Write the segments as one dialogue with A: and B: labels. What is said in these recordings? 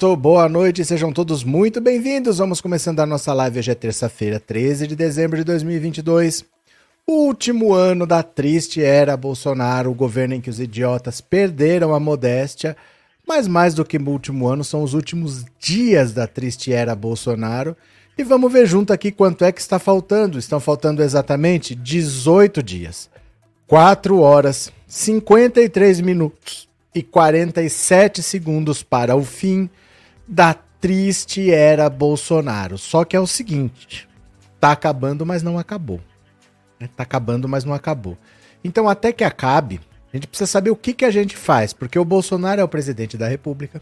A: Muito boa noite, sejam todos muito bem-vindos. Vamos começando a nossa live hoje é terça-feira, 13 de dezembro de 2022. Último ano da triste era Bolsonaro, o governo em que os idiotas perderam a modéstia. Mas mais do que o último ano, são os últimos dias da triste era Bolsonaro. E vamos ver junto aqui quanto é que está faltando. Estão faltando exatamente 18 dias, 4 horas, 53 minutos e 47 segundos para o fim da triste era Bolsonaro. Só que é o seguinte: tá acabando, mas não acabou. Né? Tá acabando, mas não acabou. Então, até que acabe, a gente precisa saber o que, que a gente faz, porque o Bolsonaro é o presidente da República,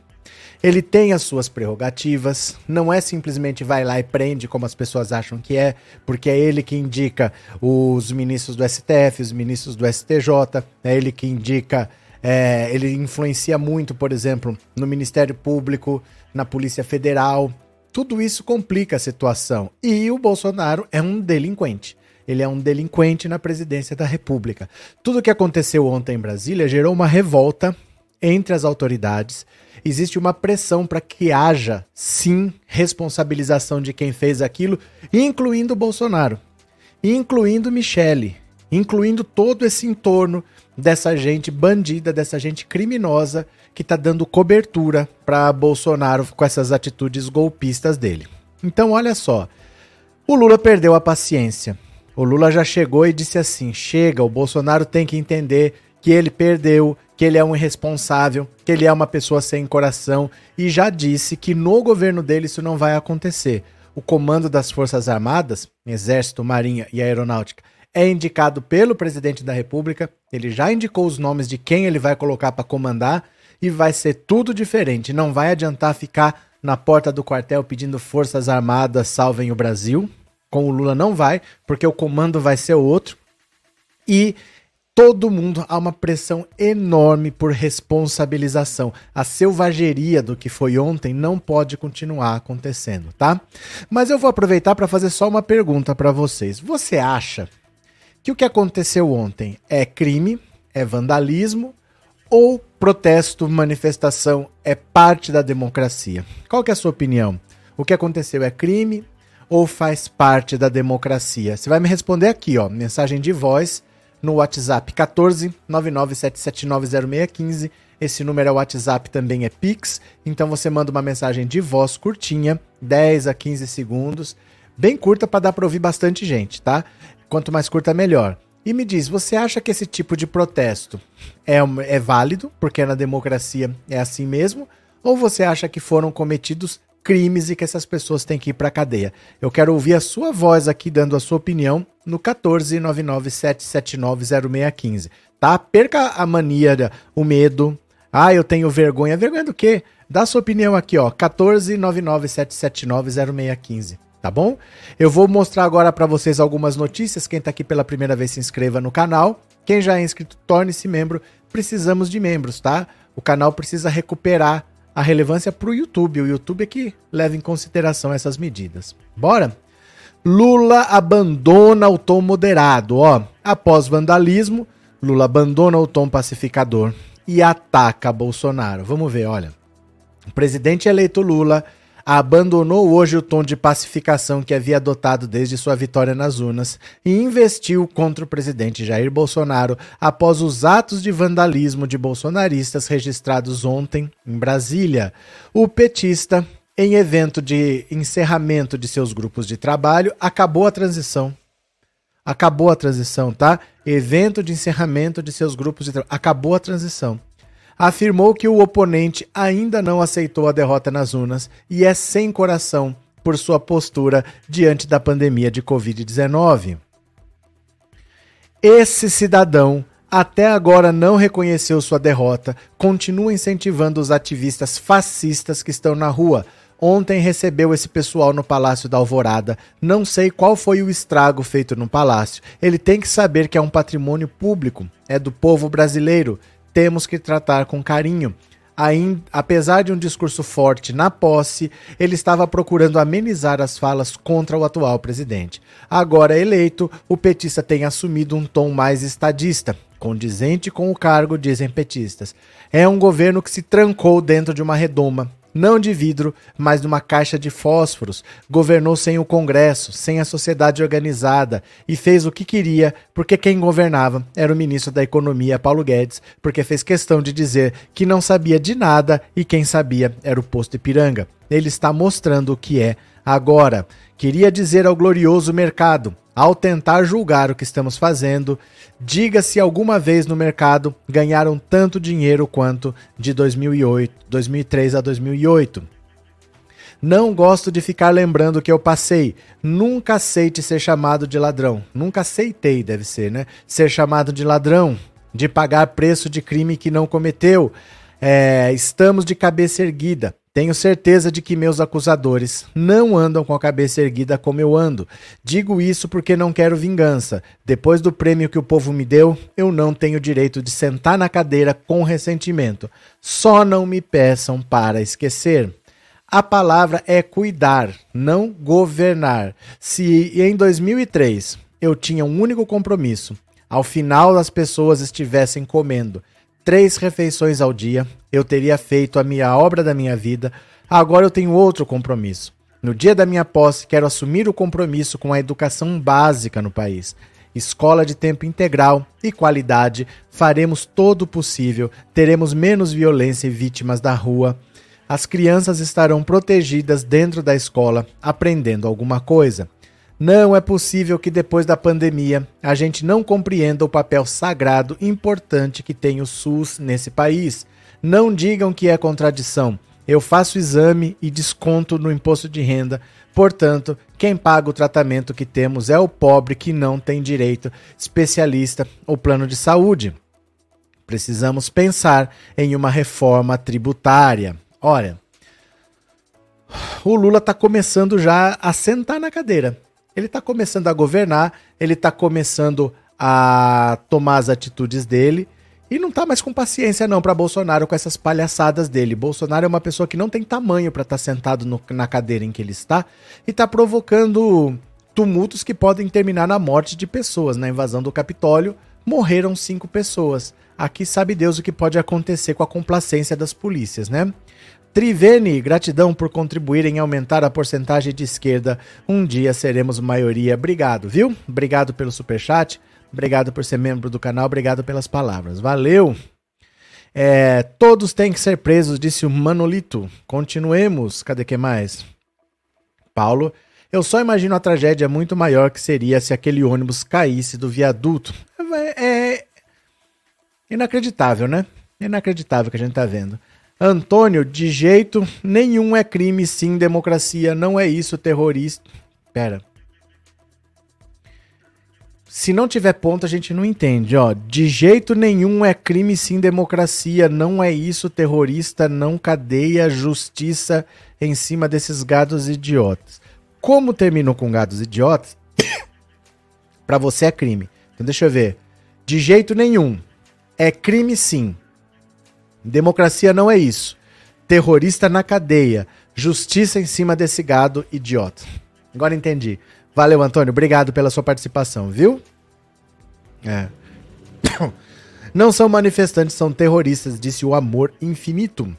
A: ele tem as suas prerrogativas, não é simplesmente vai lá e prende como as pessoas acham que é, porque é ele que indica os ministros do STF, os ministros do STJ, é ele que indica é, ele influencia muito, por exemplo, no Ministério Público, na Polícia Federal. Tudo isso complica a situação. E o Bolsonaro é um delinquente. Ele é um delinquente na presidência da República. Tudo o que aconteceu ontem em Brasília gerou uma revolta entre as autoridades. Existe uma pressão para que haja, sim, responsabilização de quem fez aquilo, incluindo o Bolsonaro, incluindo Michele, incluindo todo esse entorno dessa gente bandida, dessa gente criminosa que está dando cobertura para Bolsonaro com essas atitudes golpistas dele. Então, olha só. O Lula perdeu a paciência. O Lula já chegou e disse assim: chega, o Bolsonaro tem que entender que ele perdeu, que ele é um irresponsável, que ele é uma pessoa sem coração e já disse que no governo dele isso não vai acontecer. O comando das Forças Armadas, Exército, Marinha e Aeronáutica, é indicado pelo presidente da República. Ele já indicou os nomes de quem ele vai colocar para comandar e vai ser tudo diferente. Não vai adiantar ficar na porta do quartel pedindo forças armadas salvem o Brasil. Com o Lula não vai, porque o comando vai ser outro. E todo mundo há uma pressão enorme por responsabilização. A selvageria do que foi ontem não pode continuar acontecendo, tá? Mas eu vou aproveitar para fazer só uma pergunta para vocês. Você acha que o que aconteceu ontem é crime, é vandalismo ou protesto, manifestação é parte da democracia? Qual que é a sua opinião? O que aconteceu é crime ou faz parte da democracia? Você vai me responder aqui, ó, mensagem de voz no WhatsApp 14 997790615. Esse número é WhatsApp, também é Pix. Então você manda uma mensagem de voz curtinha, 10 a 15 segundos, bem curta para dar para ouvir bastante gente, tá? Quanto mais curta, melhor. E me diz, você acha que esse tipo de protesto é, é válido, porque na democracia é assim mesmo? Ou você acha que foram cometidos crimes e que essas pessoas têm que ir para cadeia? Eu quero ouvir a sua voz aqui dando a sua opinião no 14997790615, tá? Perca a mania, o medo. Ah, eu tenho vergonha. Vergonha do quê? Dá a sua opinião aqui, ó, 14997790615 tá bom? Eu vou mostrar agora para vocês algumas notícias. Quem está aqui pela primeira vez se inscreva no canal. Quem já é inscrito, torne-se membro. Precisamos de membros, tá? O canal precisa recuperar a relevância para o YouTube. O YouTube é que leva em consideração essas medidas. Bora? Lula abandona o tom moderado, ó. Após vandalismo, Lula abandona o tom pacificador e ataca Bolsonaro. Vamos ver, olha. O presidente eleito Lula abandonou hoje o tom de pacificação que havia adotado desde sua vitória nas urnas e investiu contra o presidente Jair Bolsonaro após os atos de vandalismo de bolsonaristas registrados ontem em Brasília. O petista, em evento de encerramento de seus grupos de trabalho, acabou a transição. Acabou a transição, tá? Evento de encerramento de seus grupos de trabalho. Acabou a transição afirmou que o oponente ainda não aceitou a derrota nas urnas e é sem coração por sua postura diante da pandemia de Covid-19. Esse cidadão até agora não reconheceu sua derrota, continua incentivando os ativistas fascistas que estão na rua. Ontem recebeu esse pessoal no Palácio da Alvorada. Não sei qual foi o estrago feito no palácio. Ele tem que saber que é um patrimônio público, é do povo brasileiro. Temos que tratar com carinho ainda, apesar de um discurso forte na posse, ele estava procurando amenizar as falas contra o atual presidente. Agora eleito, o petista tem assumido um tom mais estadista, condizente com o cargo, dizem petistas. É um governo que se trancou dentro de uma redoma, não de vidro, mas numa caixa de fósforos. Governou sem o Congresso, sem a sociedade organizada e fez o que queria, porque quem governava era o ministro da Economia, Paulo Guedes, porque fez questão de dizer que não sabia de nada e quem sabia era o posto Ipiranga. Ele está mostrando o que é agora. Queria dizer ao glorioso mercado: ao tentar julgar o que estamos fazendo, diga se alguma vez no mercado ganharam tanto dinheiro quanto de 2008, 2003 a 2008. Não gosto de ficar lembrando que eu passei. Nunca aceite ser chamado de ladrão. Nunca aceitei, deve ser, né? Ser chamado de ladrão, de pagar preço de crime que não cometeu. É, estamos de cabeça erguida. Tenho certeza de que meus acusadores não andam com a cabeça erguida como eu ando. Digo isso porque não quero vingança. Depois do prêmio que o povo me deu, eu não tenho direito de sentar na cadeira com ressentimento. Só não me peçam para esquecer. A palavra é cuidar, não governar. Se em 2003 eu tinha um único compromisso, ao final as pessoas estivessem comendo três refeições ao dia, eu teria feito a minha obra da minha vida. Agora eu tenho outro compromisso. No dia da minha posse, quero assumir o compromisso com a educação básica no país. Escola de tempo integral e qualidade, faremos todo o possível, teremos menos violência e vítimas da rua. As crianças estarão protegidas dentro da escola, aprendendo alguma coisa. Não é possível que depois da pandemia a gente não compreenda o papel sagrado e importante que tem o SUS nesse país. Não digam que é contradição. Eu faço exame e desconto no imposto de renda. Portanto, quem paga o tratamento que temos é o pobre que não tem direito, especialista ou plano de saúde. Precisamos pensar em uma reforma tributária. Olha, o Lula está começando já a sentar na cadeira. Ele está começando a governar, ele está começando a tomar as atitudes dele e não tá mais com paciência não para Bolsonaro com essas palhaçadas dele. Bolsonaro é uma pessoa que não tem tamanho para estar tá sentado no, na cadeira em que ele está e está provocando tumultos que podem terminar na morte de pessoas. Na invasão do Capitólio morreram cinco pessoas. Aqui sabe Deus o que pode acontecer com a complacência das polícias, né? Trivene, gratidão por contribuir em aumentar a porcentagem de esquerda. Um dia seremos maioria. Obrigado, viu? Obrigado pelo superchat. Obrigado por ser membro do canal. Obrigado pelas palavras. Valeu! É, todos têm que ser presos, disse o Manolito. Continuemos. Cadê que mais? Paulo. Eu só imagino a tragédia muito maior que seria se aquele ônibus caísse do viaduto. É, é inacreditável, né? Inacreditável que a gente tá vendo. Antônio, de jeito nenhum é crime, sim, democracia. Não é isso, terrorista. Pera. Se não tiver ponto, a gente não entende, ó. De jeito nenhum é crime, sim, democracia. Não é isso, terrorista. Não cadeia, justiça em cima desses gados idiotas. Como terminou com gados idiotas, para você é crime. Então deixa eu ver. De jeito nenhum. É crime, sim. Democracia não é isso. Terrorista na cadeia. Justiça em cima desse gado idiota. Agora entendi. Valeu, Antônio. Obrigado pela sua participação, viu? É. Não são manifestantes, são terroristas, disse o amor infinito.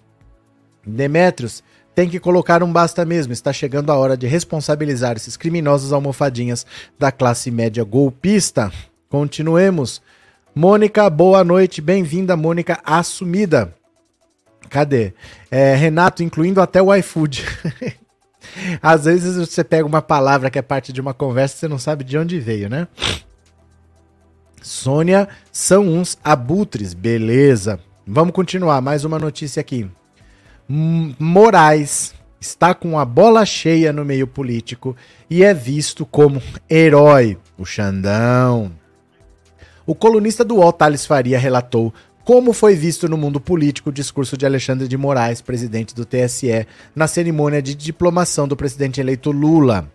A: Demetrios, tem que colocar um basta mesmo. Está chegando a hora de responsabilizar esses criminosos almofadinhas da classe média golpista. Continuemos. Mônica, boa noite. Bem-vinda, Mônica Assumida. Cadê? É, Renato, incluindo até o iFood. Às vezes você pega uma palavra que é parte de uma conversa e você não sabe de onde veio, né? Sônia, são uns abutres, beleza. Vamos continuar, mais uma notícia aqui. Moraes está com a bola cheia no meio político e é visto como herói, o Xandão. O colunista do UOL, Thales Faria, relatou como foi visto no mundo político o discurso de Alexandre de Moraes, presidente do TSE, na cerimônia de diplomação do presidente eleito Lula.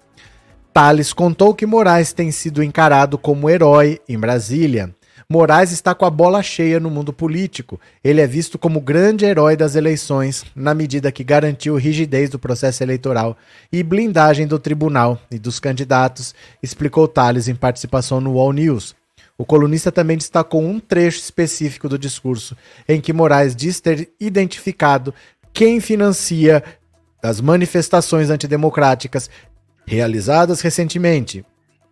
A: Thales contou que Moraes tem sido encarado como herói em Brasília. Moraes está com a bola cheia no mundo político. Ele é visto como grande herói das eleições, na medida que garantiu rigidez do processo eleitoral e blindagem do tribunal e dos candidatos, explicou Thales em participação no All News. O colunista também destacou um trecho específico do discurso em que Moraes diz ter identificado quem financia as manifestações antidemocráticas realizadas recentemente.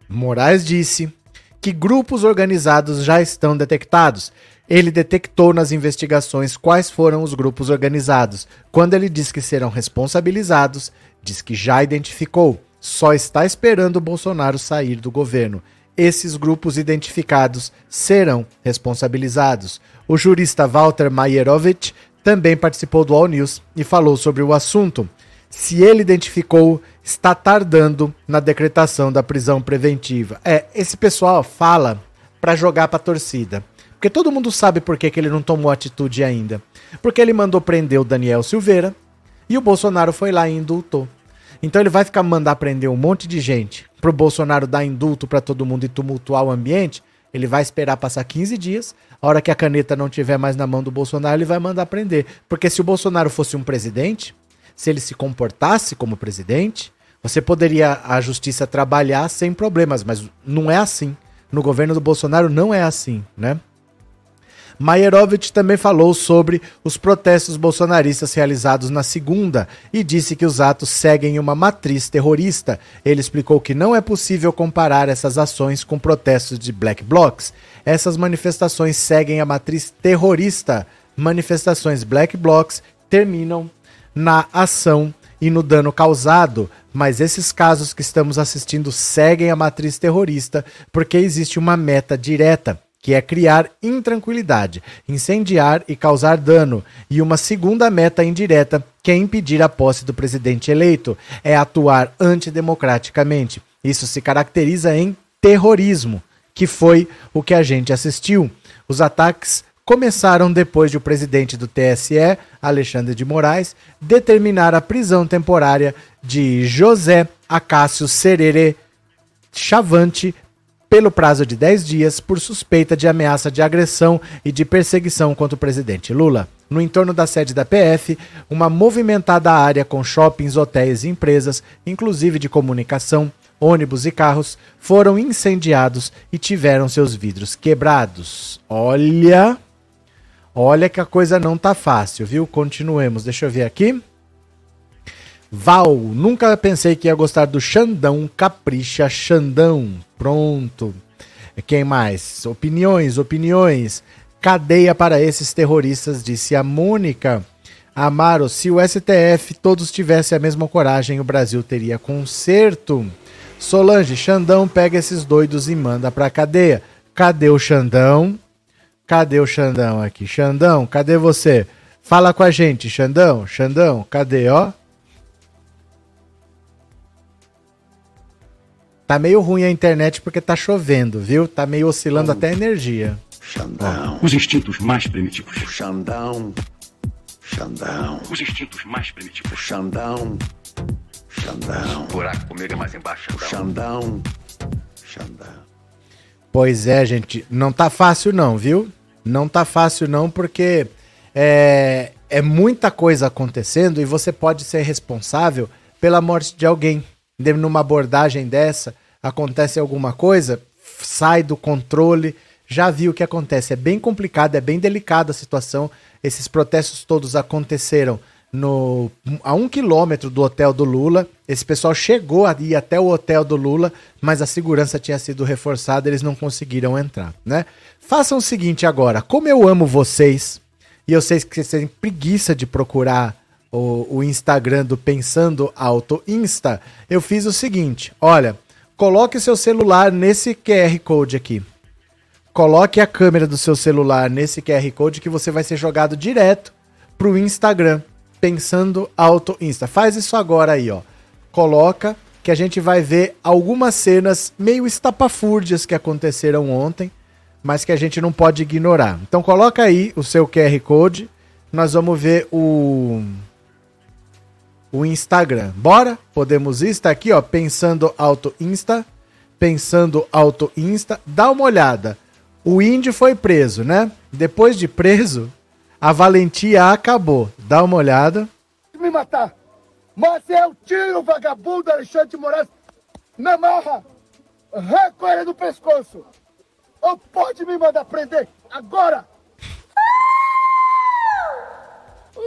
A: Moraes disse que grupos organizados já estão detectados. Ele detectou nas investigações quais foram os grupos organizados. Quando ele diz que serão responsabilizados, diz que já identificou. Só está esperando o Bolsonaro sair do governo esses grupos identificados serão responsabilizados. O jurista Walter Mayerovich também participou do All News e falou sobre o assunto. Se ele identificou, está tardando na decretação da prisão preventiva. É, esse pessoal fala para jogar para a torcida. Porque todo mundo sabe por que, que ele não tomou atitude ainda. Porque ele mandou prender o Daniel Silveira e o Bolsonaro foi lá e indultou. Então ele vai ficar mandar prender um monte de gente pro Bolsonaro dar indulto para todo mundo e tumultuar o ambiente. Ele vai esperar passar 15 dias. A hora que a caneta não tiver mais na mão do Bolsonaro, ele vai mandar prender. Porque se o Bolsonaro fosse um presidente, se ele se comportasse como presidente, você poderia a justiça trabalhar sem problemas, mas não é assim. No governo do Bolsonaro não é assim, né? Maierovitch também falou sobre os protestos bolsonaristas realizados na segunda e disse que os atos seguem uma matriz terrorista. Ele explicou que não é possível comparar essas ações com protestos de black blocs. Essas manifestações seguem a matriz terrorista. Manifestações black blocs terminam na ação e no dano causado, mas esses casos que estamos assistindo seguem a matriz terrorista porque existe uma meta direta que é criar intranquilidade, incendiar e causar dano, e uma segunda meta indireta, que é impedir a posse do presidente eleito, é atuar antidemocraticamente. Isso se caracteriza em terrorismo, que foi o que a gente assistiu. Os ataques começaram depois de o presidente do TSE, Alexandre de Moraes, determinar a prisão temporária de José Acácio Serere Chavante pelo prazo de 10 dias por suspeita de ameaça de agressão e de perseguição contra o presidente Lula. No entorno da sede da PF, uma movimentada área com shoppings, hotéis e empresas, inclusive de comunicação, ônibus e carros, foram incendiados e tiveram seus vidros quebrados. Olha, olha que a coisa não tá fácil, viu? Continuemos. Deixa eu ver aqui. Val, nunca pensei que ia gostar do Xandão, capricha Xandão. Pronto. Quem mais? Opiniões, opiniões. Cadeia para esses terroristas, disse a Mônica. Amaro, se o STF todos tivessem a mesma coragem, o Brasil teria conserto. Solange, Xandão pega esses doidos e manda pra cadeia. Cadê o Xandão? Cadê o Xandão aqui? Xandão, cadê você? Fala com a gente, Xandão. Xandão, cadê, ó? Tá meio ruim a internet porque tá chovendo, viu? Tá meio oscilando até a energia.
B: Xandão. Os instintos mais primitivos.
C: Xandão. Xandão.
B: Os instintos mais primitivos.
C: Xandão. Xandão.
B: O buraco comigo é mais embaixo.
C: Xandão. Xandão.
A: Pois é, gente. Não tá fácil não, viu? Não tá fácil não porque é, é muita coisa acontecendo e você pode ser responsável pela morte de alguém. Numa abordagem dessa, acontece alguma coisa, sai do controle. Já viu o que acontece. É bem complicado, é bem delicada a situação. Esses protestos todos aconteceram no, a um quilômetro do hotel do Lula. Esse pessoal chegou a ir até o hotel do Lula, mas a segurança tinha sido reforçada, eles não conseguiram entrar, né? Façam o seguinte agora, como eu amo vocês, e eu sei que vocês têm preguiça de procurar o, o Instagram do Pensando Alto Insta, eu fiz o seguinte: olha, coloque seu celular nesse QR Code aqui. Coloque a câmera do seu celular nesse QR Code que você vai ser jogado direto pro Instagram. Pensando Auto Insta. Faz isso agora aí, ó. Coloca que a gente vai ver algumas cenas meio estapafúrdias que aconteceram ontem, mas que a gente não pode ignorar. Então coloca aí o seu QR Code, nós vamos ver o o Instagram. Bora? Podemos ir? Está aqui, ó, pensando auto Insta, pensando auto Insta. Dá uma olhada. O índio foi preso, né? Depois de preso, a valentia acabou. Dá uma olhada.
D: Me matar. Mas eu tiro o vagabundo Alexandre de Moraes na marra. Ele do pescoço. Ou pode me mandar prender agora.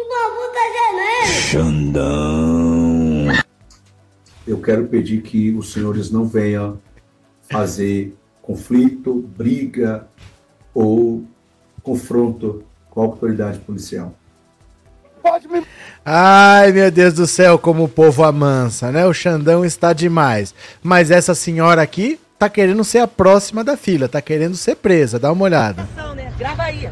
E: O tá.
F: Xandão. Eu quero pedir que os senhores não venham fazer conflito, briga ou confronto com a autoridade policial.
D: Pode me
A: Ai, meu Deus do céu, como o povo amansa, né? O Xandão está demais. Mas essa senhora aqui tá querendo ser a próxima da fila, tá querendo ser presa. Dá uma olhada.
G: Né? Grava aí.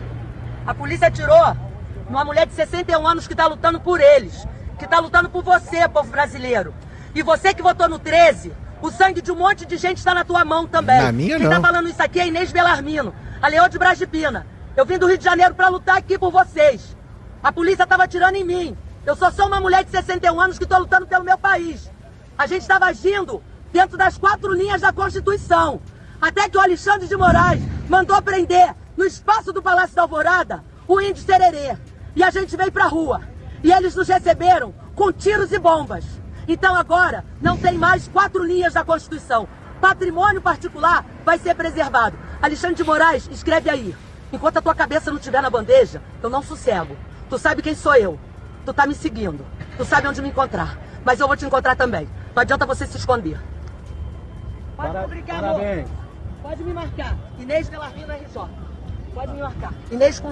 G: A polícia atirou numa mulher de 61 anos que tá lutando por eles. Que tá lutando por você, povo brasileiro. E você que votou no 13, o sangue de um monte de gente está na tua mão também.
A: Na minha,
G: Quem
A: não.
G: tá falando isso aqui é Inês Belarmino, a Leão de Brasipina. Eu vim do Rio de Janeiro para lutar aqui por vocês. A polícia tava atirando em mim. Eu sou só uma mulher de 61 anos que tô lutando pelo meu país. A gente estava agindo dentro das quatro linhas da Constituição. Até que o Alexandre de Moraes mandou prender no espaço do Palácio da Alvorada o índio Sererê. E a gente veio pra rua. E eles nos receberam com tiros e bombas. Então agora não tem mais quatro linhas da Constituição. Patrimônio particular vai ser preservado. Alexandre de Moraes, escreve aí. Enquanto a tua cabeça não estiver na bandeja, eu não sossego. Tu sabe quem sou eu. Tu tá me seguindo. Tu sabe onde me encontrar. Mas eu vou te encontrar também. Não adianta você se esconder. Pode publicar, amor. Pode me marcar. Inês Belarmino RJ. Pode me marcar. Inês com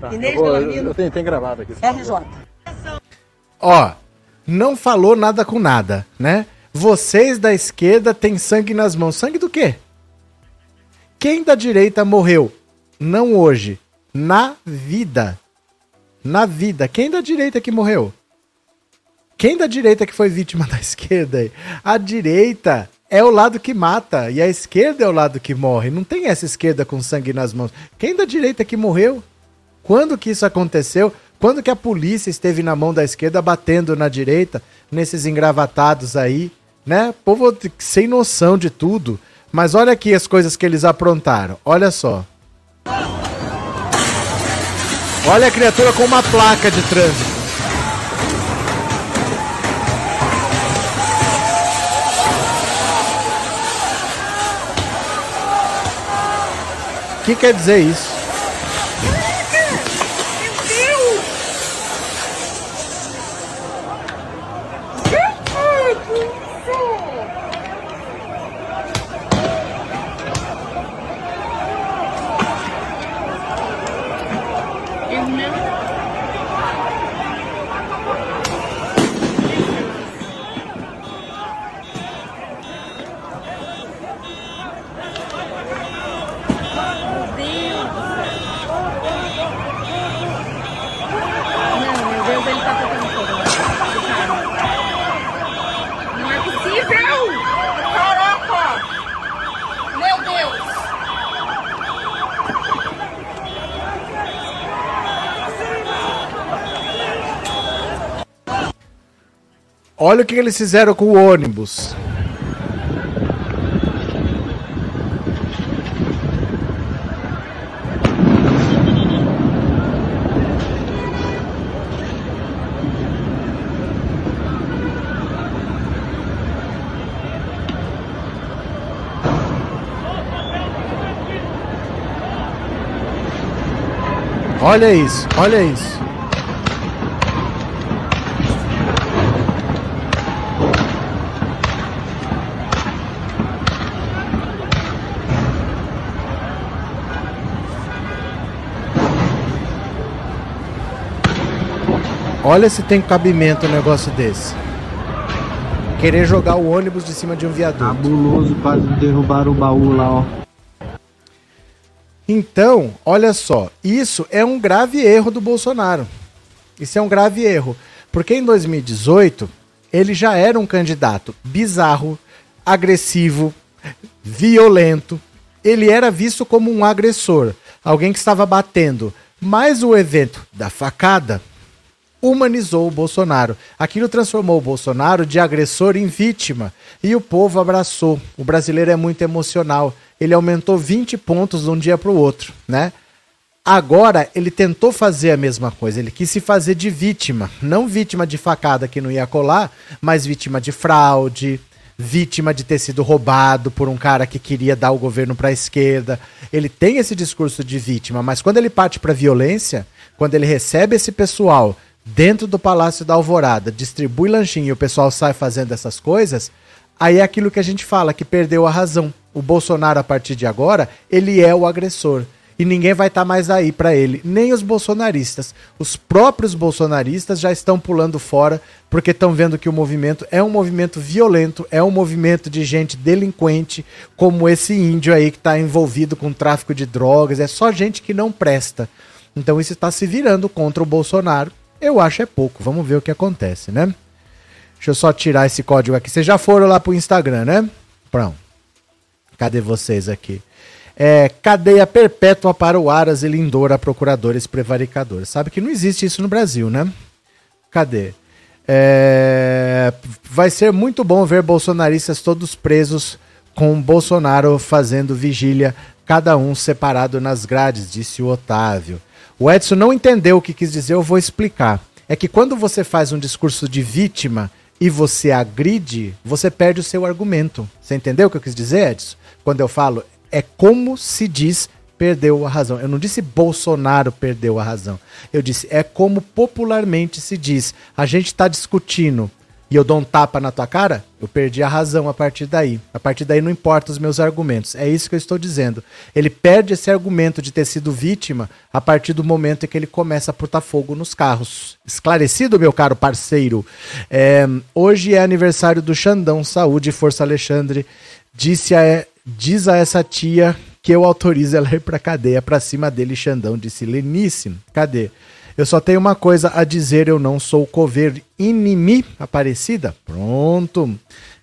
G: Z. Inês Belarmino
H: tenho, tem gravado aqui.
G: RJ.
A: Ó, não falou nada com nada, né? Vocês da esquerda têm sangue nas mãos. Sangue do quê? Quem da direita morreu? Não hoje. Na vida. Na vida. Quem da direita que morreu? Quem da direita que foi vítima da esquerda aí? A direita é o lado que mata e a esquerda é o lado que morre. Não tem essa esquerda com sangue nas mãos. Quem da direita que morreu? Quando que isso aconteceu? Quando que a polícia esteve na mão da esquerda batendo na direita, nesses engravatados aí, né? Povo sem noção de tudo. Mas olha aqui as coisas que eles aprontaram. Olha só. Olha a criatura com uma placa de trânsito. O que quer dizer isso?
E: Não, meu Deus, ele tá tocando fogo. Não é possível! Caraca! Meu Deus!
A: Olha o que eles fizeram com o ônibus. Olha isso, olha isso. Olha se tem cabimento um negócio desse. Querer jogar o ônibus de cima de um viaduto.
H: Cabuloso, quase derrubaram o baú lá, ó.
A: Então, olha só, isso é um grave erro do Bolsonaro. Isso é um grave erro. Porque em 2018 ele já era um candidato bizarro, agressivo, violento. Ele era visto como um agressor, alguém que estava batendo. Mas o evento da facada humanizou o Bolsonaro. Aquilo transformou o Bolsonaro de agressor em vítima. E o povo abraçou. O brasileiro é muito emocional. Ele aumentou 20 pontos de um dia para o outro, né? Agora ele tentou fazer a mesma coisa, ele quis se fazer de vítima, não vítima de facada que não ia colar, mas vítima de fraude, vítima de ter sido roubado por um cara que queria dar o governo para a esquerda. Ele tem esse discurso de vítima, mas quando ele parte para violência, quando ele recebe esse pessoal dentro do Palácio da Alvorada, distribui lanchinho e o pessoal sai fazendo essas coisas, aí é aquilo que a gente fala que perdeu a razão. O Bolsonaro a partir de agora, ele é o agressor e ninguém vai estar tá mais aí para ele, nem os bolsonaristas. Os próprios bolsonaristas já estão pulando fora porque estão vendo que o movimento é um movimento violento, é um movimento de gente delinquente, como esse índio aí que está envolvido com tráfico de drogas, é só gente que não presta. Então isso está se virando contra o Bolsonaro. Eu acho é pouco. Vamos ver o que acontece, né? Deixa eu só tirar esse código aqui. Vocês já foram lá pro Instagram, né? Pronto. Cadê vocês aqui? é, cadeia perpétua para o Aras e Lindora, procuradores prevaricadores. Sabe que não existe isso no Brasil, né? Cadê? É, vai ser muito bom ver bolsonaristas todos presos com Bolsonaro fazendo vigília, cada um separado nas grades, disse o Otávio. O Edson não entendeu o que quis dizer, eu vou explicar. É que quando você faz um discurso de vítima e você agride, você perde o seu argumento. Você entendeu o que eu quis dizer, Edson? Quando eu falo é como se diz perdeu a razão. Eu não disse Bolsonaro perdeu a razão. Eu disse é como popularmente se diz. A gente está discutindo e eu dou um tapa na tua cara, eu perdi a razão a partir daí. A partir daí não importa os meus argumentos. É isso que eu estou dizendo. Ele perde esse argumento de ter sido vítima a partir do momento em que ele começa a botar fogo nos carros. Esclarecido, meu caro parceiro? É, hoje é aniversário do Xandão Saúde Força Alexandre. Disse a, Diz a essa tia que eu autorizo ela ir pra cadeia pra cima dele, Xandão, disse Lenice. Cadê? Eu só tenho uma coisa a dizer, eu não sou cover inimi Aparecida. Pronto.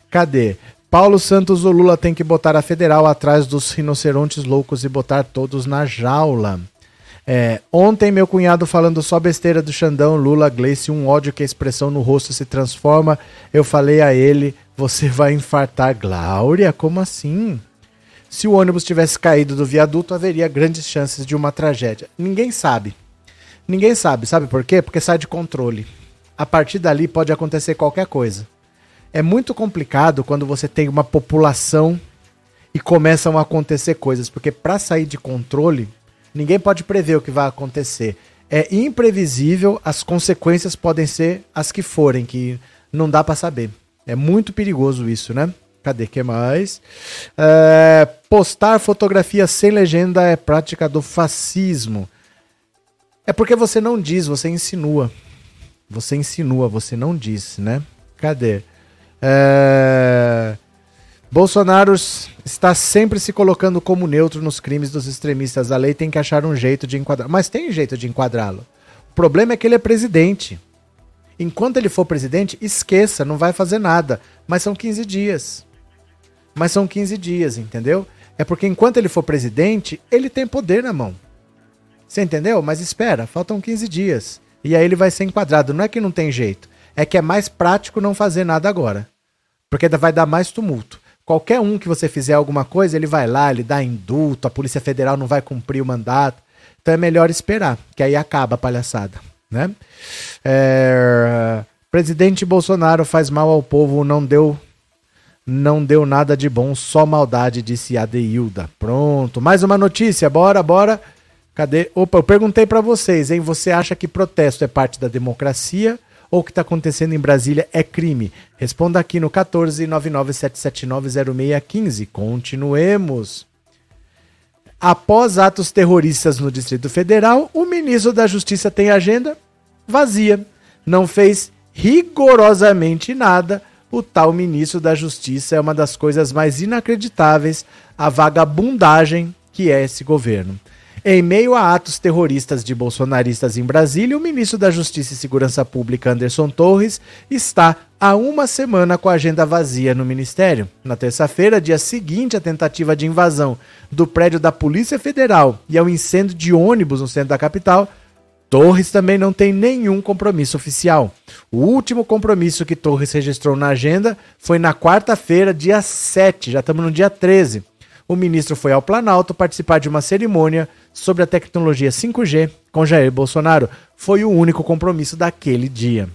A: Cadê? Paulo Santos o Lula tem que botar a federal atrás dos rinocerontes loucos e botar todos na jaula. É, ontem, meu cunhado falando só besteira do Xandão, Lula, Gleice, um ódio que a expressão no rosto se transforma. Eu falei a ele: você vai infartar, Glória? Como assim? Se o ônibus tivesse caído do viaduto, haveria grandes chances de uma tragédia. Ninguém sabe. Ninguém sabe. Sabe por quê? Porque sai de controle. A partir dali pode acontecer qualquer coisa. É muito complicado quando você tem uma população e começam a acontecer coisas, porque para sair de controle, ninguém pode prever o que vai acontecer. É imprevisível, as consequências podem ser as que forem, que não dá para saber. É muito perigoso isso, né? Cadê que mais? É, postar fotografia sem legenda é prática do fascismo. É porque você não diz, você insinua. Você insinua, você não diz, né? Cadê? É... Bolsonaro está sempre se colocando como neutro nos crimes dos extremistas. A lei tem que achar um jeito de enquadrar. Mas tem jeito de enquadrá-lo. O problema é que ele é presidente. Enquanto ele for presidente, esqueça, não vai fazer nada. Mas são 15 dias mas são 15 dias, entendeu? É porque enquanto ele for presidente, ele tem poder na mão. Você entendeu? Mas espera, faltam 15 dias. E aí ele vai ser enquadrado. Não é que não tem jeito. É que é mais prático não fazer nada agora. Porque vai dar mais tumulto. Qualquer um que você fizer alguma coisa, ele vai lá, ele dá indulto, a Polícia Federal não vai cumprir o mandato. Então é melhor esperar, que aí acaba a palhaçada. Né? É... Presidente Bolsonaro faz mal ao povo, não deu não deu nada de bom, só maldade, disse Adeilda. Pronto, mais uma notícia, bora, bora. Cadê? Opa, eu perguntei para vocês, hein? Você acha que protesto é parte da democracia ou o que está acontecendo em Brasília é crime? Responda aqui no 14997790615. Continuemos. Após atos terroristas no Distrito Federal, o ministro da Justiça tem agenda vazia. Não fez rigorosamente nada o tal ministro da Justiça é uma das coisas mais inacreditáveis, a vagabundagem que é esse governo. Em meio a atos terroristas de bolsonaristas em Brasília, o ministro da Justiça e Segurança Pública, Anderson Torres, está há uma semana com a agenda vazia no ministério. Na terça-feira, dia seguinte à tentativa de invasão do prédio da Polícia Federal e ao incêndio de ônibus no centro da capital, Torres também não tem nenhum compromisso oficial. O último compromisso que Torres registrou na agenda foi na quarta-feira, dia 7, já estamos no dia 13. O ministro foi ao Planalto participar de uma cerimônia sobre a tecnologia 5G com Jair Bolsonaro. Foi o único compromisso daquele dia.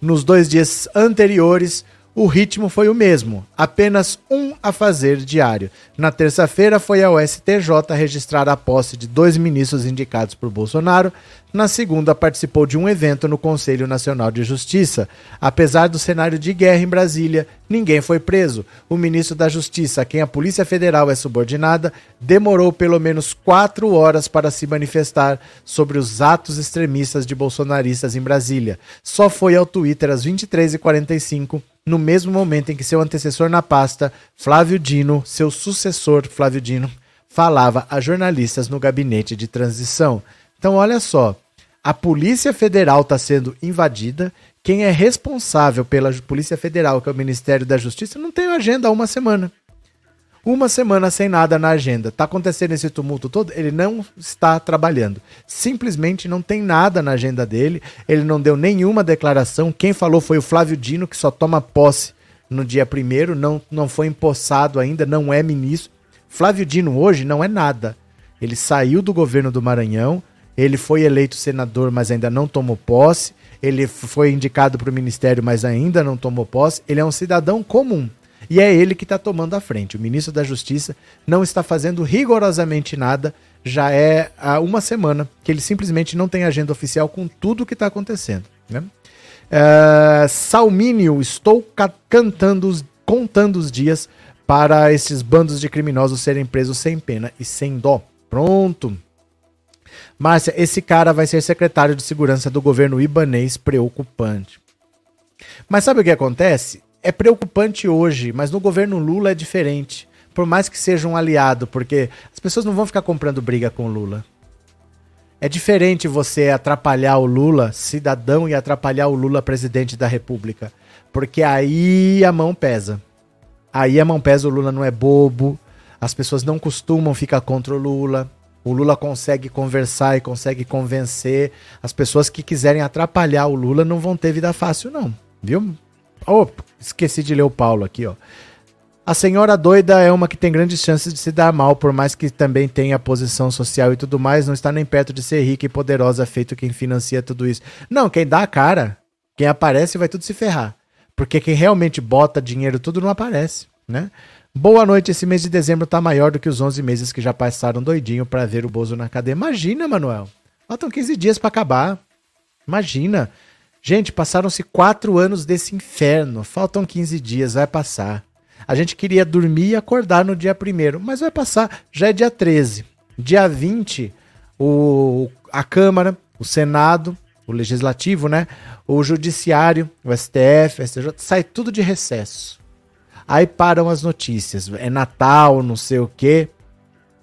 A: Nos dois dias anteriores, o ritmo foi o mesmo, apenas um a fazer diário. Na terça-feira foi ao STJ registrar a posse de dois ministros indicados por Bolsonaro. Na segunda, participou de um evento no Conselho Nacional de Justiça. Apesar do cenário de guerra em Brasília, ninguém foi preso. O ministro da Justiça, a quem a Polícia Federal é subordinada, demorou pelo menos quatro horas para se manifestar sobre os atos extremistas de bolsonaristas em Brasília. Só foi ao Twitter às 23h45 no mesmo momento em que seu antecessor na pasta, Flávio Dino, seu sucessor, Flávio Dino, falava a jornalistas no gabinete de transição. Então, olha só, a Polícia Federal está sendo invadida. Quem é responsável pela Polícia Federal, que é o Ministério da Justiça, não tem agenda há uma semana uma semana sem nada na agenda. Tá acontecendo esse tumulto todo, ele não está trabalhando. Simplesmente não tem nada na agenda dele, ele não deu nenhuma declaração. Quem falou foi o Flávio Dino, que só toma posse no dia primeiro, não, não foi empossado ainda, não é ministro. Flávio Dino hoje não é nada. Ele saiu do governo do Maranhão, ele foi eleito senador, mas ainda não tomou posse. Ele foi indicado para o ministério, mas ainda não tomou posse. Ele é um cidadão comum. E é ele que está tomando a frente. O ministro da Justiça não está fazendo rigorosamente nada. Já é há uma semana que ele simplesmente não tem agenda oficial com tudo o que está acontecendo. Né? Uh, Salmínio, estou cantando, contando os dias para esses bandos de criminosos serem presos sem pena e sem dó. Pronto. Márcia, esse cara vai ser secretário de segurança do governo ibanês, preocupante. Mas sabe o que acontece? é preocupante hoje, mas no governo Lula é diferente. Por mais que seja um aliado, porque as pessoas não vão ficar comprando briga com Lula. É diferente você atrapalhar o Lula, cidadão, e atrapalhar o Lula, presidente da República. Porque aí a mão pesa. Aí a mão pesa, o Lula não é bobo. As pessoas não costumam ficar contra o Lula. O Lula consegue conversar e consegue convencer. As pessoas que quiserem atrapalhar o Lula não vão ter vida fácil, não. Viu? Oh, esqueci de ler o Paulo aqui, ó. A senhora doida é uma que tem grandes chances de se dar mal, por mais que também tenha posição social e tudo mais, não está nem perto de ser rica e poderosa, feito quem financia tudo isso. Não, quem dá a cara, quem aparece vai tudo se ferrar. Porque quem realmente bota dinheiro tudo não aparece, né? Boa noite, esse mês de dezembro tá maior do que os 11 meses que já passaram doidinho para ver o Bozo na cadeia. Imagina, Manuel. Faltam 15 dias para acabar. Imagina. Gente, passaram-se quatro anos desse inferno. Faltam 15 dias, vai passar. A gente queria dormir e acordar no dia primeiro, mas vai passar. Já é dia 13. Dia 20, o, a Câmara, o Senado, o Legislativo, né? O Judiciário, o STF, o STJ, sai tudo de recesso. Aí param as notícias. É Natal, não sei o quê.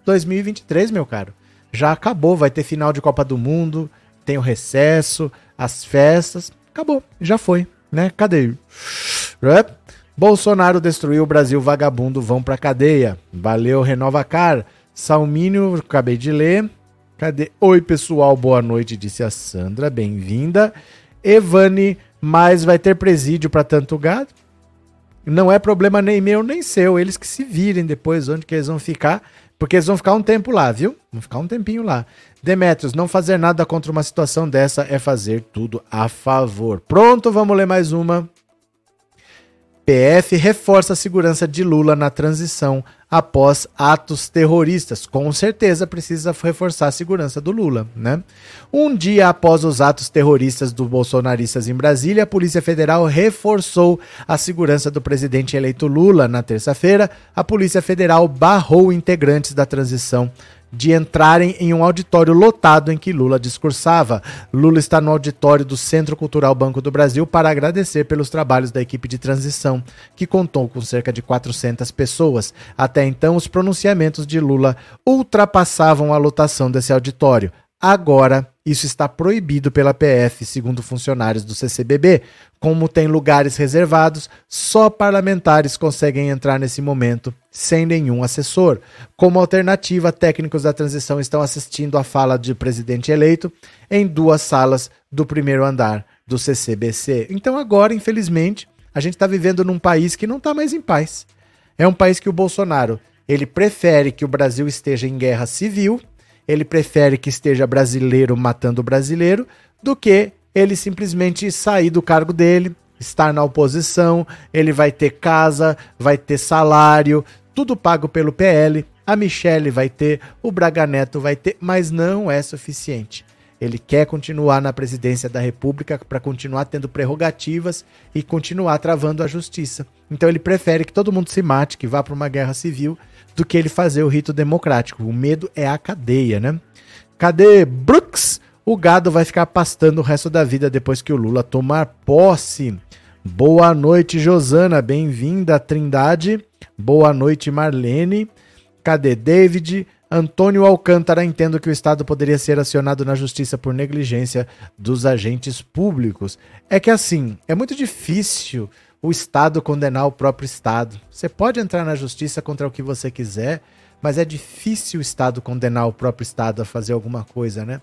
A: 2023, meu caro. Já acabou, vai ter final de Copa do Mundo, tem o recesso, as festas. Acabou, já foi, né? Cadê? Bolsonaro destruiu o Brasil, vagabundo vão pra cadeia. Valeu, renova car. Salmínio, acabei de ler. Cadê? Oi, pessoal, boa noite, disse a Sandra, bem-vinda. Evane, mas vai ter presídio para tanto gado? Não é problema nem meu nem seu, eles que se virem depois onde que eles vão ficar. Porque eles vão ficar um tempo lá, viu? Vão ficar um tempinho lá. Demetrios, não fazer nada contra uma situação dessa é fazer tudo a favor. Pronto, vamos ler mais uma. PF reforça a segurança de Lula na transição após atos terroristas. Com certeza precisa reforçar a segurança do Lula, né? Um dia após os atos terroristas dos bolsonaristas em Brasília, a Polícia Federal reforçou a segurança do presidente eleito Lula. Na terça-feira, a Polícia Federal barrou integrantes da transição de entrarem em um auditório lotado em que Lula discursava. Lula está no auditório do Centro Cultural Banco do Brasil para agradecer pelos trabalhos da equipe de transição, que contou com cerca de 400 pessoas. Até então, os pronunciamentos de Lula ultrapassavam a lotação desse auditório. Agora, isso está proibido pela PF, segundo funcionários do CCBB. Como tem lugares reservados, só parlamentares conseguem entrar nesse momento sem nenhum assessor. Como alternativa, técnicos da transição estão assistindo à fala do presidente eleito em duas salas do primeiro andar do CCBC. Então, agora, infelizmente, a gente está vivendo num país que não está mais em paz. É um país que o Bolsonaro ele prefere que o Brasil esteja em guerra civil ele prefere que esteja brasileiro matando brasileiro do que ele simplesmente sair do cargo dele, estar na oposição, ele vai ter casa, vai ter salário, tudo pago pelo PL, a Michelle vai ter, o Braga Neto vai ter, mas não é suficiente. Ele quer continuar na presidência da República para continuar tendo prerrogativas e continuar travando a justiça. Então ele prefere que todo mundo se mate, que vá para uma guerra civil, do que ele fazer o rito democrático. O medo é a cadeia, né? Cadê Brooks? O gado vai ficar pastando o resto da vida depois que o Lula tomar posse. Boa noite, Josana. Bem-vinda, Trindade. Boa noite, Marlene. Cadê David? Antônio Alcântara, entendo que o Estado poderia ser acionado na justiça por negligência dos agentes públicos. É que assim, é muito difícil o Estado condenar o próprio Estado. Você pode entrar na justiça contra o que você quiser, mas é difícil o Estado condenar o próprio Estado a fazer alguma coisa, né?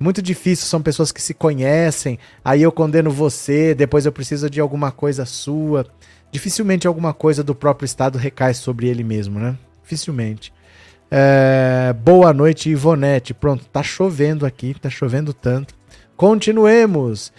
A: Muito difícil, são pessoas que se conhecem, aí eu condeno você, depois eu preciso de alguma coisa sua. Dificilmente alguma coisa do próprio Estado recai sobre ele mesmo, né? Dificilmente. É, boa noite, Ivonete. Pronto, tá chovendo aqui, tá chovendo tanto. Continuemos.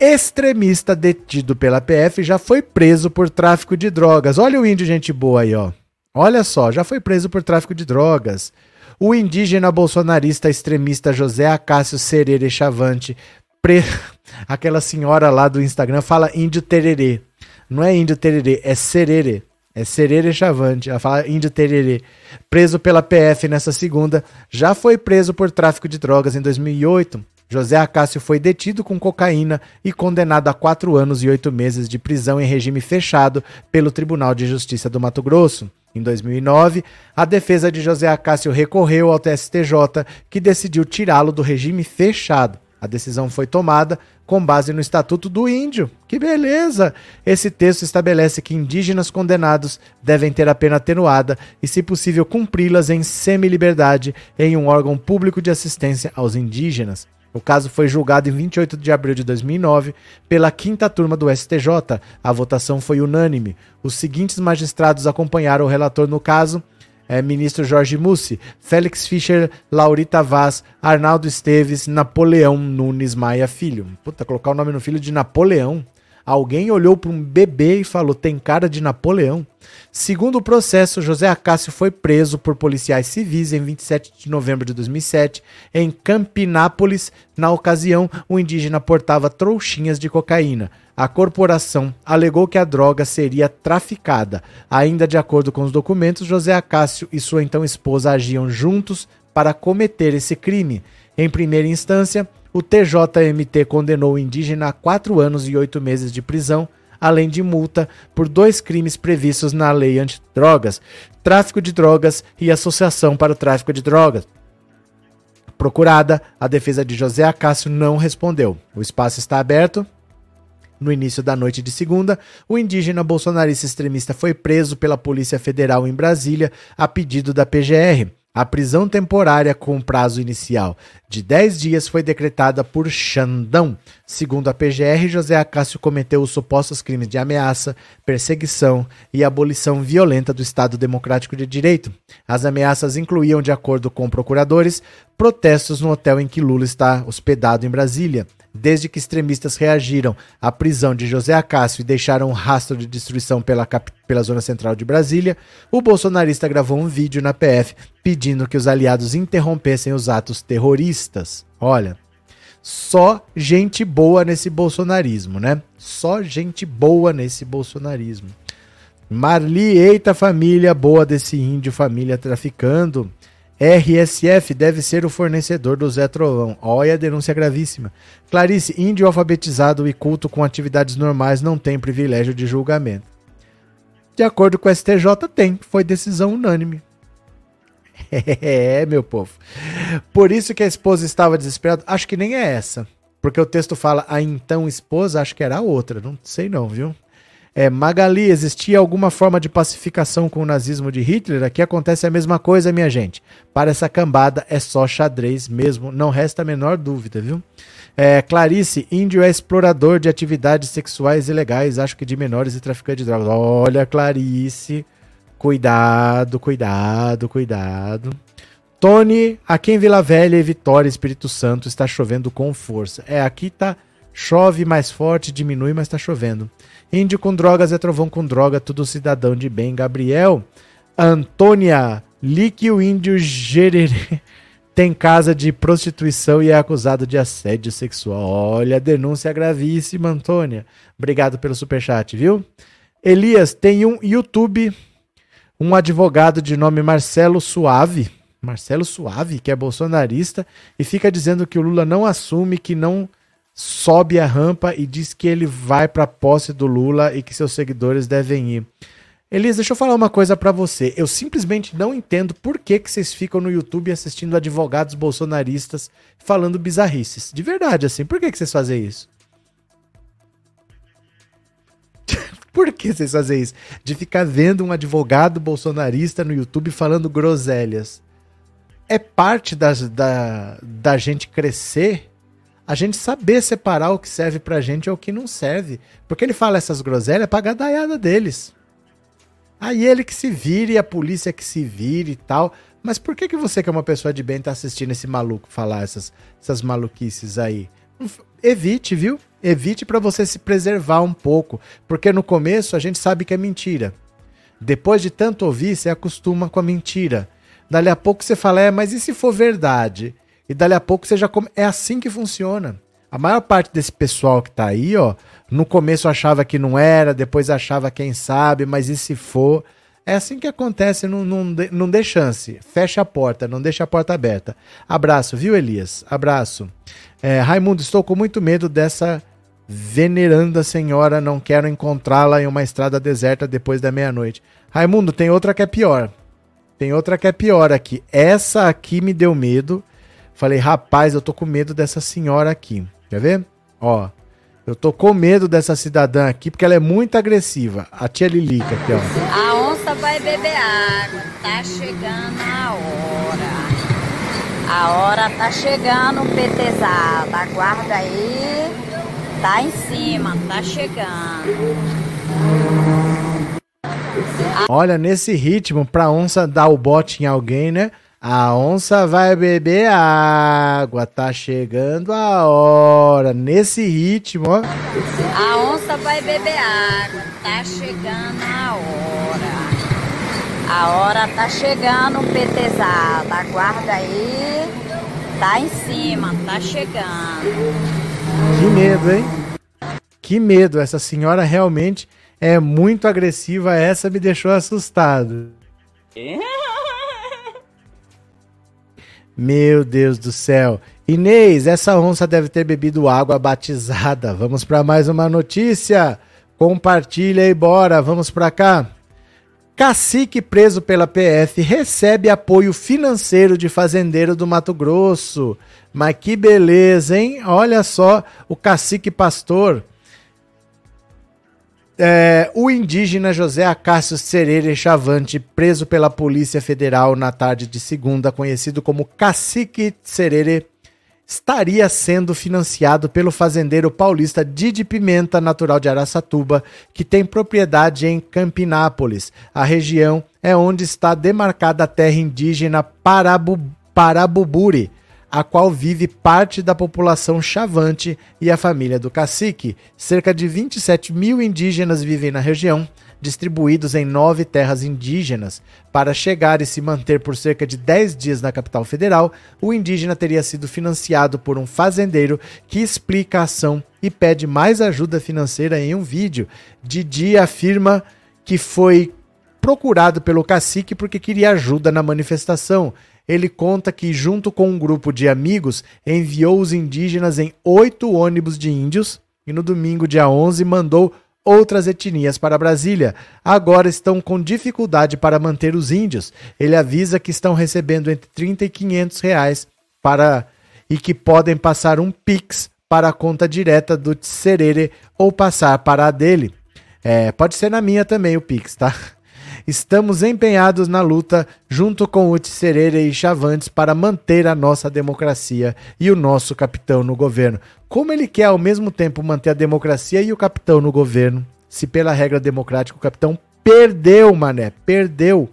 A: Extremista detido pela PF já foi preso por tráfico de drogas. Olha o índio, gente boa aí, ó. Olha só, já foi preso por tráfico de drogas. O indígena bolsonarista extremista José Acácio Serere Chavante, pre... aquela senhora lá do Instagram fala índio tererê. Não é índio tererê, é serere. É Serere Chavante, fala índio tererê. Preso pela PF nessa segunda, já foi preso por tráfico de drogas em 2008. José Acácio foi detido com cocaína e condenado a quatro anos e oito meses de prisão em regime fechado pelo Tribunal de Justiça do Mato Grosso. Em 2009, a defesa de José Acácio recorreu ao TSTJ, que decidiu tirá-lo do regime fechado. A decisão foi tomada com base no Estatuto do Índio. Que beleza! Esse texto estabelece que indígenas condenados devem ter a pena atenuada e, se possível, cumpri-las em semi-liberdade em um órgão público de assistência aos indígenas. O caso foi julgado em 28 de abril de 2009 pela quinta turma do STJ. A votação foi unânime. Os seguintes magistrados acompanharam o relator no caso: é, ministro Jorge Mussi, Félix Fischer, Laurita Vaz, Arnaldo Esteves, Napoleão Nunes Maia Filho. Puta, colocar o nome no filho de Napoleão. Alguém olhou para um bebê e falou: tem cara de Napoleão. Segundo o processo, José Acácio foi preso por policiais civis em 27 de novembro de 2007 em Campinápolis. Na ocasião, o indígena portava trouxinhas de cocaína. A corporação alegou que a droga seria traficada. Ainda de acordo com os documentos, José Acácio e sua então esposa agiam juntos para cometer esse crime. Em primeira instância, o TJMT condenou o indígena a quatro anos e oito meses de prisão, além de multa por dois crimes previstos na lei antidrogas: tráfico de drogas e associação para o tráfico de drogas. Procurada, a defesa de José Acácio não respondeu. O espaço está aberto. No início da noite de segunda, o indígena bolsonarista extremista foi preso pela Polícia Federal em Brasília a pedido da PGR. A prisão temporária com prazo inicial de 10 dias foi decretada por Xandão. Segundo a PGR, José Acácio cometeu os supostos crimes de ameaça, perseguição e abolição violenta do Estado Democrático de Direito. As ameaças incluíam, de acordo com procuradores, protestos no hotel em que Lula está hospedado em Brasília desde que extremistas reagiram à prisão de José Acácio e deixaram um rastro de destruição pela, pela zona central de Brasília, o bolsonarista gravou um vídeo na PF pedindo que os aliados interrompessem os atos terroristas. Olha, só gente boa nesse bolsonarismo, né? Só gente boa nesse bolsonarismo. Marli, eita família boa desse índio, família traficando. RSF deve ser o fornecedor do Zé Trovão. Olha a denúncia gravíssima. Clarice, índio alfabetizado e culto com atividades normais não tem privilégio de julgamento. De acordo com o STJ, tem. Foi decisão unânime. É, meu povo. Por isso que a esposa estava desesperada. Acho que nem é essa. Porque o texto fala a então esposa, acho que era a outra. Não sei não, viu? É, Magali, existia alguma forma de pacificação com o nazismo de Hitler? Aqui acontece a mesma coisa, minha gente. Para essa cambada é só xadrez mesmo, não resta a menor dúvida, viu? É, Clarice, índio é explorador de atividades sexuais ilegais, acho que de menores e traficante de drogas. Olha, Clarice, cuidado, cuidado, cuidado. Tony, aqui em Vila Velha e Vitória, Espírito Santo, está chovendo com força. É, aqui tá chove mais forte, diminui, mas está chovendo. Índio com drogas é trovão com droga, tudo cidadão de bem. Gabriel, Antônia, lique o índio gererê tem casa de prostituição e é acusado de assédio sexual. Olha, denúncia gravíssima, Antônia. Obrigado pelo superchat, viu? Elias, tem um YouTube, um advogado de nome Marcelo Suave, Marcelo Suave, que é bolsonarista, e fica dizendo que o Lula não assume, que não sobe a rampa e diz que ele vai para a posse do Lula e que seus seguidores devem ir. Elisa, deixa eu falar uma coisa para você. Eu simplesmente não entendo por que, que vocês ficam no YouTube assistindo advogados bolsonaristas falando bizarrices. De verdade, assim. Por que, que vocês fazem isso? por que vocês fazem isso? De ficar vendo um advogado bolsonarista no YouTube falando groselhas. É parte das, da, da gente crescer a gente saber separar o que serve pra gente e o que não serve. Porque ele fala essas groselhas pra gadaiada deles. Aí ele que se vire, a polícia que se vire e tal. Mas por que, que você, que é uma pessoa de bem, tá assistindo esse maluco falar essas, essas maluquices aí? Evite, viu? Evite para você se preservar um pouco. Porque no começo a gente sabe que é mentira. Depois de tanto ouvir, você acostuma com a mentira. Dali a pouco você fala, é, mas e se for verdade? E dali a pouco você já come... É assim que funciona. A maior parte desse pessoal que tá aí, ó, no começo achava que não era, depois achava quem sabe, mas e se for? É assim que acontece, não, não, dê, não dê chance. Fecha a porta, não deixa a porta aberta. Abraço, viu, Elias? Abraço. É, Raimundo, estou com muito medo dessa veneranda senhora, não quero encontrá-la em uma estrada deserta depois da meia-noite. Raimundo, tem outra que é pior. Tem outra que é pior aqui. Essa aqui me deu medo. Falei, rapaz, eu tô com medo dessa senhora aqui. Quer ver? Ó, eu tô com medo dessa cidadã aqui porque ela é muito agressiva. A tia Lilica aqui, ó.
E: A onça vai beber água. Tá chegando a hora. A hora tá chegando, petezada. Aguarda aí. Tá em cima, tá chegando.
A: Olha, nesse ritmo, pra onça dar o bote em alguém, né? A onça vai beber água, tá chegando a hora. Nesse ritmo, ó.
E: A onça vai beber água, tá chegando a hora. A hora tá chegando, petezada. Aguarda aí. Tá em cima, tá chegando.
A: Que medo, hein? Que medo. Essa senhora realmente é muito agressiva. Essa me deixou assustado. Meu Deus do céu. Inês, essa onça deve ter bebido água batizada. Vamos para mais uma notícia. Compartilha e bora. Vamos para cá. Cacique preso pela PF recebe apoio financeiro de fazendeiro do Mato Grosso. Mas que beleza, hein? Olha só, o cacique pastor é, o indígena José Acácio Cereira Chavante, preso pela Polícia Federal na tarde de segunda, conhecido como Cacique Serere, estaria sendo financiado pelo fazendeiro paulista Didi Pimenta, natural de Araçatuba, que tem propriedade em Campinápolis. A região é onde está demarcada a terra indígena Parabu, Parabuburi, a qual vive parte da população chavante e a família do cacique. Cerca de 27 mil indígenas vivem na região, distribuídos em nove terras indígenas. Para chegar e se manter por cerca de 10 dias na capital federal, o indígena teria sido financiado por um fazendeiro que explica a ação e pede mais ajuda financeira em um vídeo. Didi afirma que foi procurado pelo cacique porque queria ajuda na manifestação ele conta que, junto com um grupo de amigos, enviou os indígenas em oito ônibus de índios e no domingo, dia 11, mandou outras etnias para Brasília. Agora estão com dificuldade para manter os índios. Ele avisa que estão recebendo entre 30 e 500 reais para e que podem passar um Pix para a conta direta do Tserere ou passar para a dele. É, pode ser na minha também o Pix, tá? Estamos empenhados na luta junto com o Tisserere e Chavantes para manter a nossa democracia e o nosso capitão no governo. Como ele quer ao mesmo tempo manter a democracia e o capitão no governo? Se pela regra democrática o capitão perdeu, mané, perdeu.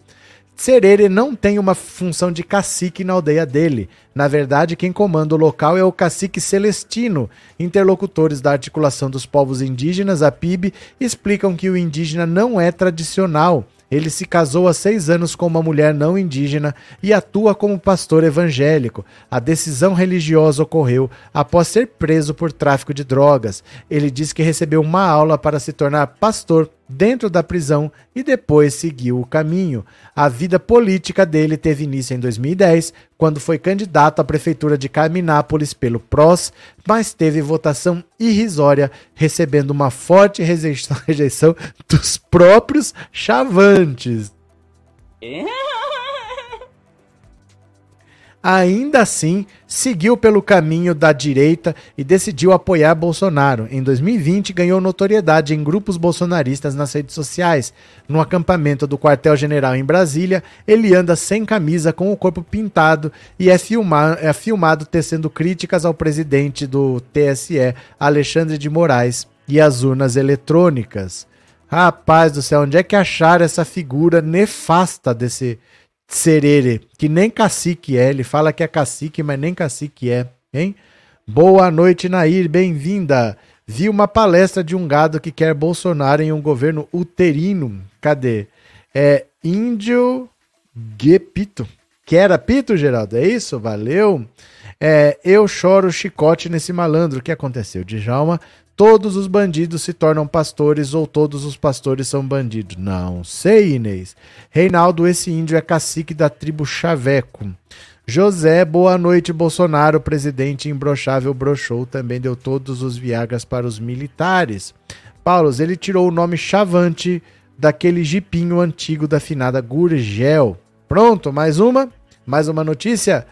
A: Serere não tem uma função de cacique na aldeia dele. Na verdade, quem comanda o local é o cacique Celestino. Interlocutores da articulação dos povos indígenas, a PIB, explicam que o indígena não é tradicional. Ele se casou há seis anos com uma mulher não indígena e atua como pastor evangélico. A decisão religiosa ocorreu após ser preso por tráfico de drogas. Ele diz que recebeu uma aula para se tornar pastor dentro da prisão e depois seguiu o caminho. A vida política dele teve início em 2010, quando foi candidato à prefeitura de Caminápolis pelo PROS, mas teve votação irrisória, recebendo uma forte rejeição, dos próprios chavantes. Ainda assim seguiu pelo caminho da direita e decidiu apoiar Bolsonaro. Em 2020, ganhou notoriedade em grupos bolsonaristas nas redes sociais. No acampamento do quartel-general em Brasília, ele anda sem camisa, com o corpo pintado e é, filmar, é filmado tecendo críticas ao presidente do TSE, Alexandre de Moraes, e às urnas eletrônicas. Rapaz do céu, onde é que acharam essa figura nefasta desse Serere, que nem cacique é, ele fala que é cacique, mas nem cacique é, hein? Boa noite, Nair, bem-vinda. Vi uma palestra de um gado que quer Bolsonaro em um governo uterino. Cadê? É índio Gepito. Quer pito, Geraldo? É isso? Valeu. É, eu choro chicote nesse malandro. O que aconteceu? Djalma todos os bandidos se tornam pastores ou todos os pastores são bandidos. Não sei, Inês. Reinaldo, esse índio é cacique da tribo Chaveco. José, boa noite, Bolsonaro, presidente imbrochável, brochou, também deu todos os viagas para os militares. Paulo, ele tirou o nome Chavante daquele jipinho antigo da finada Gurgel. Pronto, mais uma? Mais uma notícia?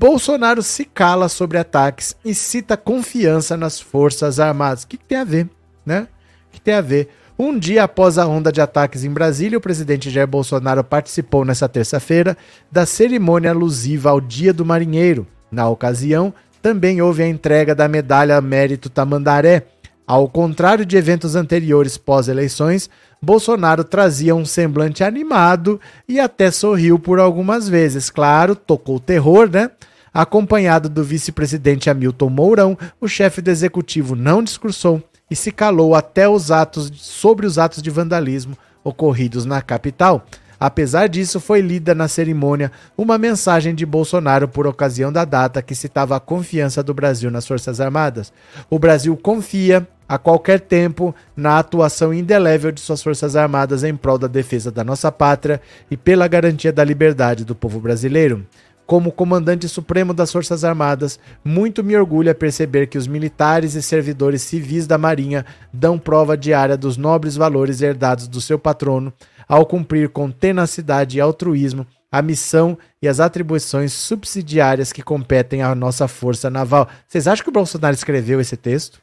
A: Bolsonaro se cala sobre ataques e cita confiança nas Forças Armadas. O que, que tem a ver, né? O que tem a ver? Um dia após a onda de ataques em Brasília, o presidente Jair Bolsonaro participou nesta terça-feira da cerimônia alusiva ao Dia do Marinheiro. Na ocasião, também houve a entrega da medalha Mérito Tamandaré. Ao contrário de eventos anteriores pós-eleições, Bolsonaro trazia um semblante animado e até sorriu por algumas vezes. Claro, tocou terror, né? Acompanhado do vice-presidente Hamilton Mourão, o chefe do executivo não discursou e se calou até os atos sobre os atos de vandalismo ocorridos na capital. Apesar disso, foi lida na cerimônia uma mensagem de Bolsonaro por ocasião da data que citava a confiança do Brasil nas Forças Armadas. O Brasil confia a qualquer tempo na atuação indelével de suas Forças Armadas em prol da defesa da nossa pátria e pela garantia da liberdade do povo brasileiro. Como comandante supremo das Forças Armadas, muito me orgulha perceber que os militares e servidores civis da Marinha dão prova diária dos nobres valores herdados do seu patrono ao cumprir com tenacidade e altruísmo a missão e as atribuições subsidiárias que competem à nossa Força Naval. Vocês acham que o Bolsonaro escreveu esse texto?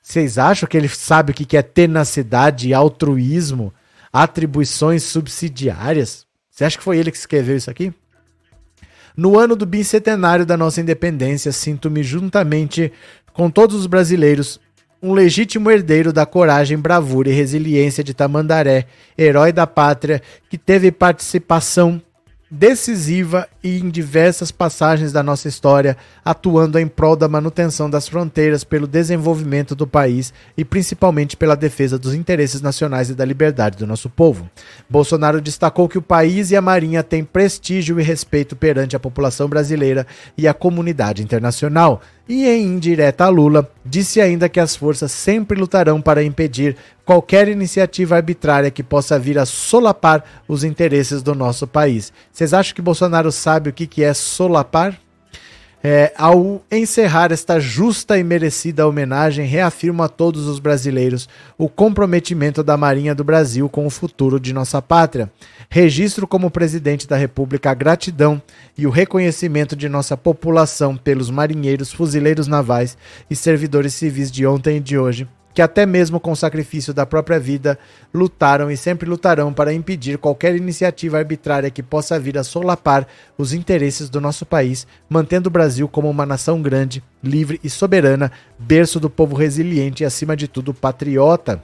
A: Vocês acham que ele sabe o que é tenacidade e altruísmo? Atribuições subsidiárias? Você acha que foi ele que escreveu isso aqui? No ano do bicentenário da nossa independência, sinto-me juntamente com todos os brasileiros um legítimo herdeiro da coragem, bravura e resiliência de Tamandaré, herói da pátria, que teve participação decisiva e em diversas passagens da nossa história, atuando em prol da manutenção das fronteiras, pelo desenvolvimento do país e principalmente pela defesa dos interesses nacionais e da liberdade do nosso povo. Bolsonaro destacou que o país e a Marinha têm prestígio e respeito perante a população brasileira e a comunidade internacional. E, em indireta a Lula, disse ainda que as forças sempre lutarão para impedir qualquer iniciativa arbitrária que possa vir a solapar os interesses do nosso país. Vocês acham que Bolsonaro sabe o que, é solapar? É, ao encerrar esta justa e merecida homenagem, reafirmo a todos os brasileiros o comprometimento da Marinha do Brasil com o futuro de nossa pátria. Registro como presidente da República a gratidão e o reconhecimento de nossa população pelos marinheiros, fuzileiros navais e servidores civis de ontem e de hoje que até mesmo com o sacrifício da própria vida lutaram e sempre lutarão para impedir qualquer iniciativa arbitrária que possa vir a solapar os interesses do nosso país, mantendo o Brasil como uma nação grande, livre e soberana, berço do povo resiliente e, acima de tudo, patriota.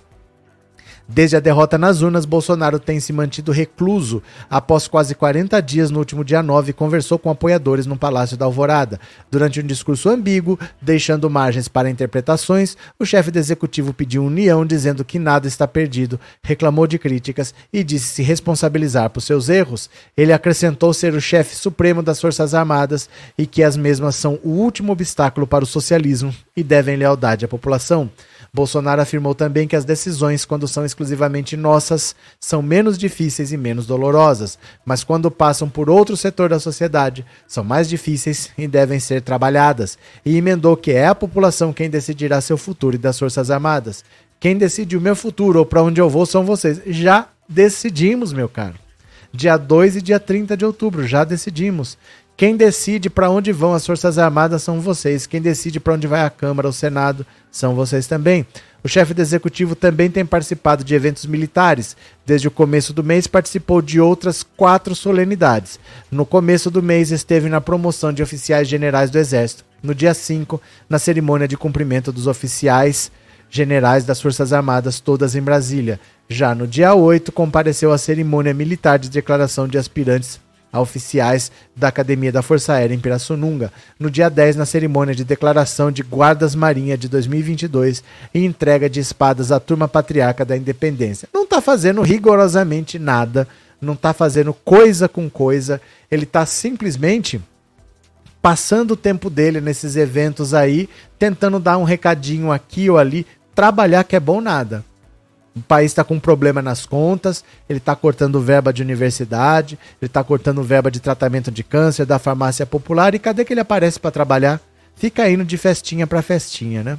A: Desde a derrota nas urnas, Bolsonaro tem se mantido recluso. Após quase 40 dias no último dia 9, conversou com apoiadores no Palácio da Alvorada. Durante um discurso ambíguo, deixando margens para interpretações, o chefe do executivo pediu união, dizendo que nada está perdido, reclamou de críticas e disse se responsabilizar por seus erros. Ele acrescentou ser o chefe supremo das Forças Armadas e que as mesmas são o último obstáculo para o socialismo e devem lealdade à população. Bolsonaro afirmou também que as decisões, quando são exclusivamente nossas, são menos difíceis e menos dolorosas, mas quando passam por outro setor da sociedade, são mais difíceis e devem ser trabalhadas. E emendou que é a população quem decidirá seu futuro e das Forças Armadas. Quem decide o meu futuro ou para onde eu vou são vocês. Já decidimos, meu caro. Dia 2 e dia 30 de outubro, já decidimos. Quem decide para onde vão as Forças Armadas são vocês. Quem decide para onde vai a Câmara, o Senado, são vocês também. O chefe do executivo também tem participado de eventos militares. Desde o começo do mês, participou de outras quatro solenidades. No começo do mês, esteve na promoção de oficiais generais do Exército. No dia 5, na cerimônia de cumprimento dos oficiais generais das Forças Armadas, todas em Brasília. Já no dia 8, compareceu à cerimônia militar de declaração de aspirantes a oficiais da Academia da Força Aérea em Pirassununga, no dia 10, na cerimônia de declaração de Guardas Marinha de 2022 e entrega de espadas à turma patriarca da Independência. Não está fazendo rigorosamente nada, não está fazendo coisa com coisa, ele está simplesmente passando o tempo dele nesses eventos aí, tentando dar um recadinho aqui ou ali, trabalhar que é bom nada. O país está com um problema nas contas, ele está cortando verba de universidade, ele está cortando verba de tratamento de câncer da farmácia popular e cadê que ele aparece para trabalhar? Fica indo de festinha para festinha, né?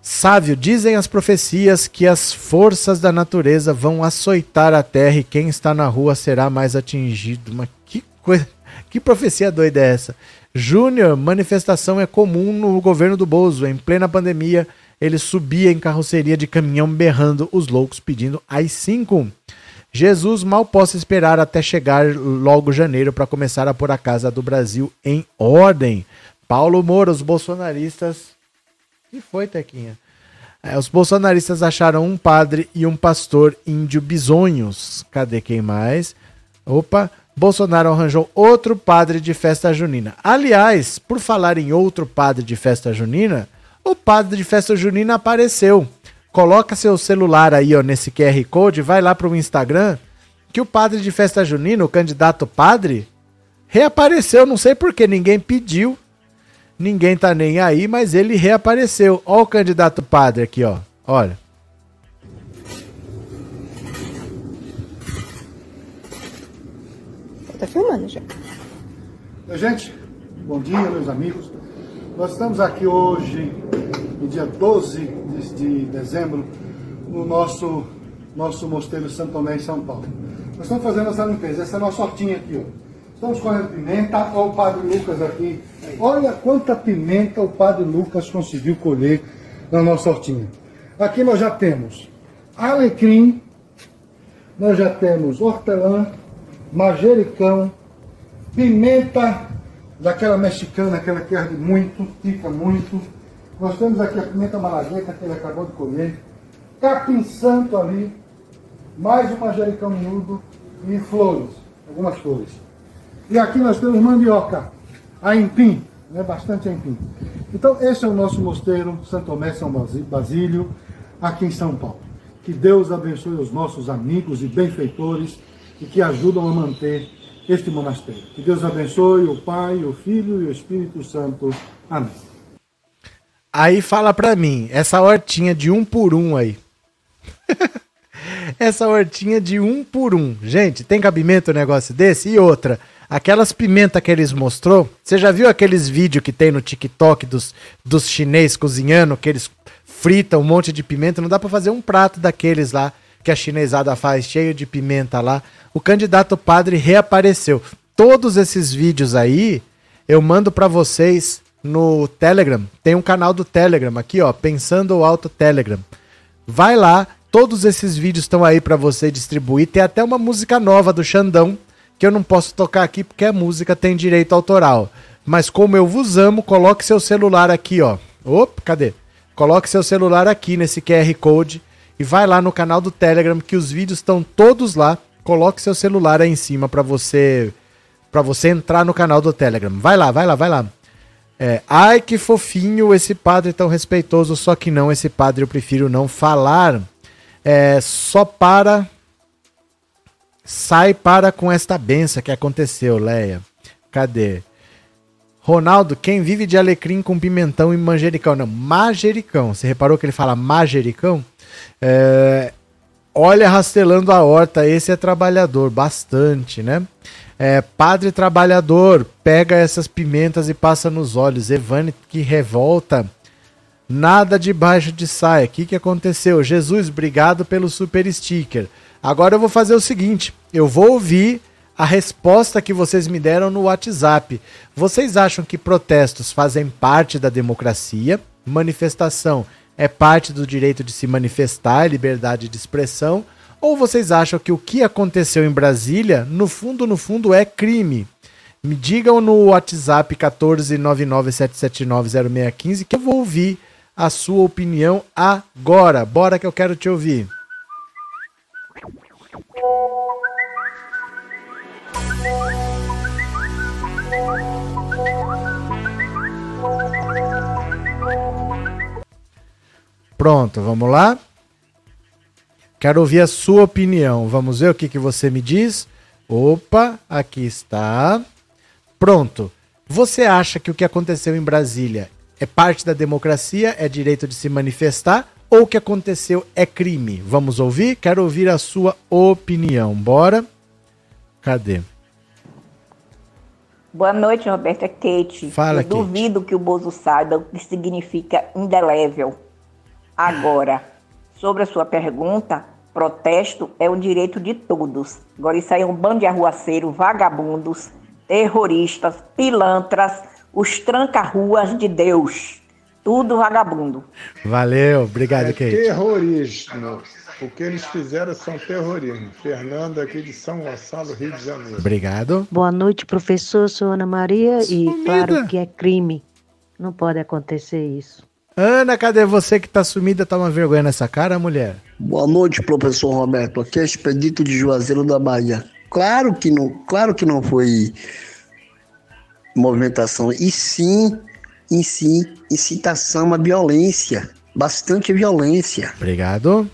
A: Sávio, dizem as profecias que as forças da natureza vão açoitar a terra e quem está na rua será mais atingido. Mas que coisa, que profecia doida é essa? Júnior, manifestação é comum no governo do Bozo, em plena pandemia ele subia em carroceria de caminhão berrando os loucos pedindo as cinco. Jesus mal posso esperar até chegar logo janeiro para começar a pôr a casa do Brasil em ordem. Paulo Moura, os bolsonaristas. que foi, Tequinha? É, os bolsonaristas acharam um padre e um pastor índio bisonhos. Cadê quem mais? Opa, Bolsonaro arranjou outro padre de festa junina. Aliás, por falar em outro padre de festa junina, o padre de festa junina apareceu. Coloca seu celular aí, ó, nesse QR Code, vai lá para o Instagram, que o padre de festa junina, o candidato padre, reapareceu, não sei porque ninguém pediu. Ninguém tá nem aí, mas ele reapareceu. Ó o candidato padre aqui, ó. Olha.
I: Tá filmando já.
D: Gente, bom dia, meus amigos. Nós estamos aqui hoje, no dia 12 de, de dezembro, no nosso, nosso mosteiro Santo Tomé em São Paulo. Nós estamos fazendo essa limpeza, essa é a nossa hortinha aqui, ó. Estamos correndo pimenta, olha o Padre Lucas aqui. Olha quanta pimenta o Padre Lucas conseguiu colher na nossa hortinha. Aqui nós já temos alecrim, nós já temos hortelã, manjericão, pimenta daquela mexicana que ela quer muito, pica muito. Nós temos aqui a pimenta malagueta que ele acabou de comer, capim santo ali, mais um manjericão miúdo e flores, algumas flores. E aqui nós temos mandioca, a empim, né, bastante empim. Então esse é o nosso mosteiro Santo Tomé São Basílio, aqui em São Paulo. Que Deus abençoe os nossos amigos e benfeitores e que ajudam a manter este monastério. Que Deus abençoe o Pai, o Filho e o Espírito Santo. Amém.
A: Aí fala pra mim, essa hortinha de um por um aí. essa hortinha de um por um. Gente, tem cabimento um negócio desse? E outra, aquelas pimentas que eles mostrou, você já viu aqueles vídeos que tem no TikTok dos, dos chinês cozinhando, que eles fritam um monte de pimenta? Não dá pra fazer um prato daqueles lá que a chinesada faz, cheio de pimenta lá. O candidato padre reapareceu. Todos esses vídeos aí, eu mando pra vocês no Telegram. Tem um canal do Telegram aqui, ó, Pensando Alto Telegram. Vai lá, todos esses vídeos estão aí pra você distribuir. Tem até uma música nova do Xandão, que eu não posso tocar aqui porque a música tem direito autoral. Mas como eu vos amo, coloque seu celular aqui, ó. Opa, cadê? Coloque seu celular aqui nesse QR Code e vai lá no canal do Telegram que os vídeos estão todos lá. Coloque seu celular aí em cima para você para você entrar no canal do Telegram. Vai lá, vai lá, vai lá. É, ai que fofinho esse padre tão respeitoso, só que não, esse padre eu prefiro não falar. É, só para sai para com esta benção que aconteceu, Leia. Cadê? Ronaldo, quem vive de alecrim com pimentão e manjericão? Não, manjericão. Você reparou que ele fala manjericão? É, olha rastelando a horta, esse é trabalhador, bastante, né? É, padre trabalhador, pega essas pimentas e passa nos olhos. Evane, que revolta. Nada debaixo de saia. O que, que aconteceu? Jesus, obrigado pelo super sticker. Agora eu vou fazer o seguinte: eu vou ouvir a resposta que vocês me deram no WhatsApp. Vocês acham que protestos fazem parte da democracia? Manifestação é parte do direito de se manifestar, liberdade de expressão? Ou vocês acham que o que aconteceu em Brasília, no fundo, no fundo, é crime? Me digam no WhatsApp 14997790615 que eu vou ouvir a sua opinião agora. Bora que eu quero te ouvir. Pronto, vamos lá? Quero ouvir a sua opinião. Vamos ver o que, que você me diz. Opa, aqui está. Pronto. Você acha que o que aconteceu em Brasília é parte da democracia, é direito de se manifestar, ou o que aconteceu é crime? Vamos ouvir? Quero ouvir a sua opinião. Bora? Cadê?
I: Boa noite, Roberto. É Kate.
A: Fala,
I: Eu
A: Kate.
I: duvido que o Bozo saiba o que significa indelével. Agora, sobre a sua pergunta, protesto é o direito de todos. Agora, isso aí é um bando de arruaceiros, vagabundos, terroristas, pilantras, os tranca-ruas de Deus. Tudo vagabundo.
A: Valeu, obrigado,
J: É
A: Kate.
J: terrorismo. O que eles fizeram são terrorismo. Fernando aqui de São Gonçalo, Rio de Janeiro.
A: Obrigado.
K: Boa noite, professor. Sou Ana Maria e
A: Sumida.
K: claro que é crime. Não pode acontecer isso.
A: Ana, cadê você que tá sumida? Toma vergonha nessa cara, mulher?
L: Boa noite, professor Roberto. Aqui é Expedito de Juazeiro da Bahia. Claro que não, claro que não foi movimentação, e sim, e sim, incitação à violência, bastante violência.
A: Obrigado.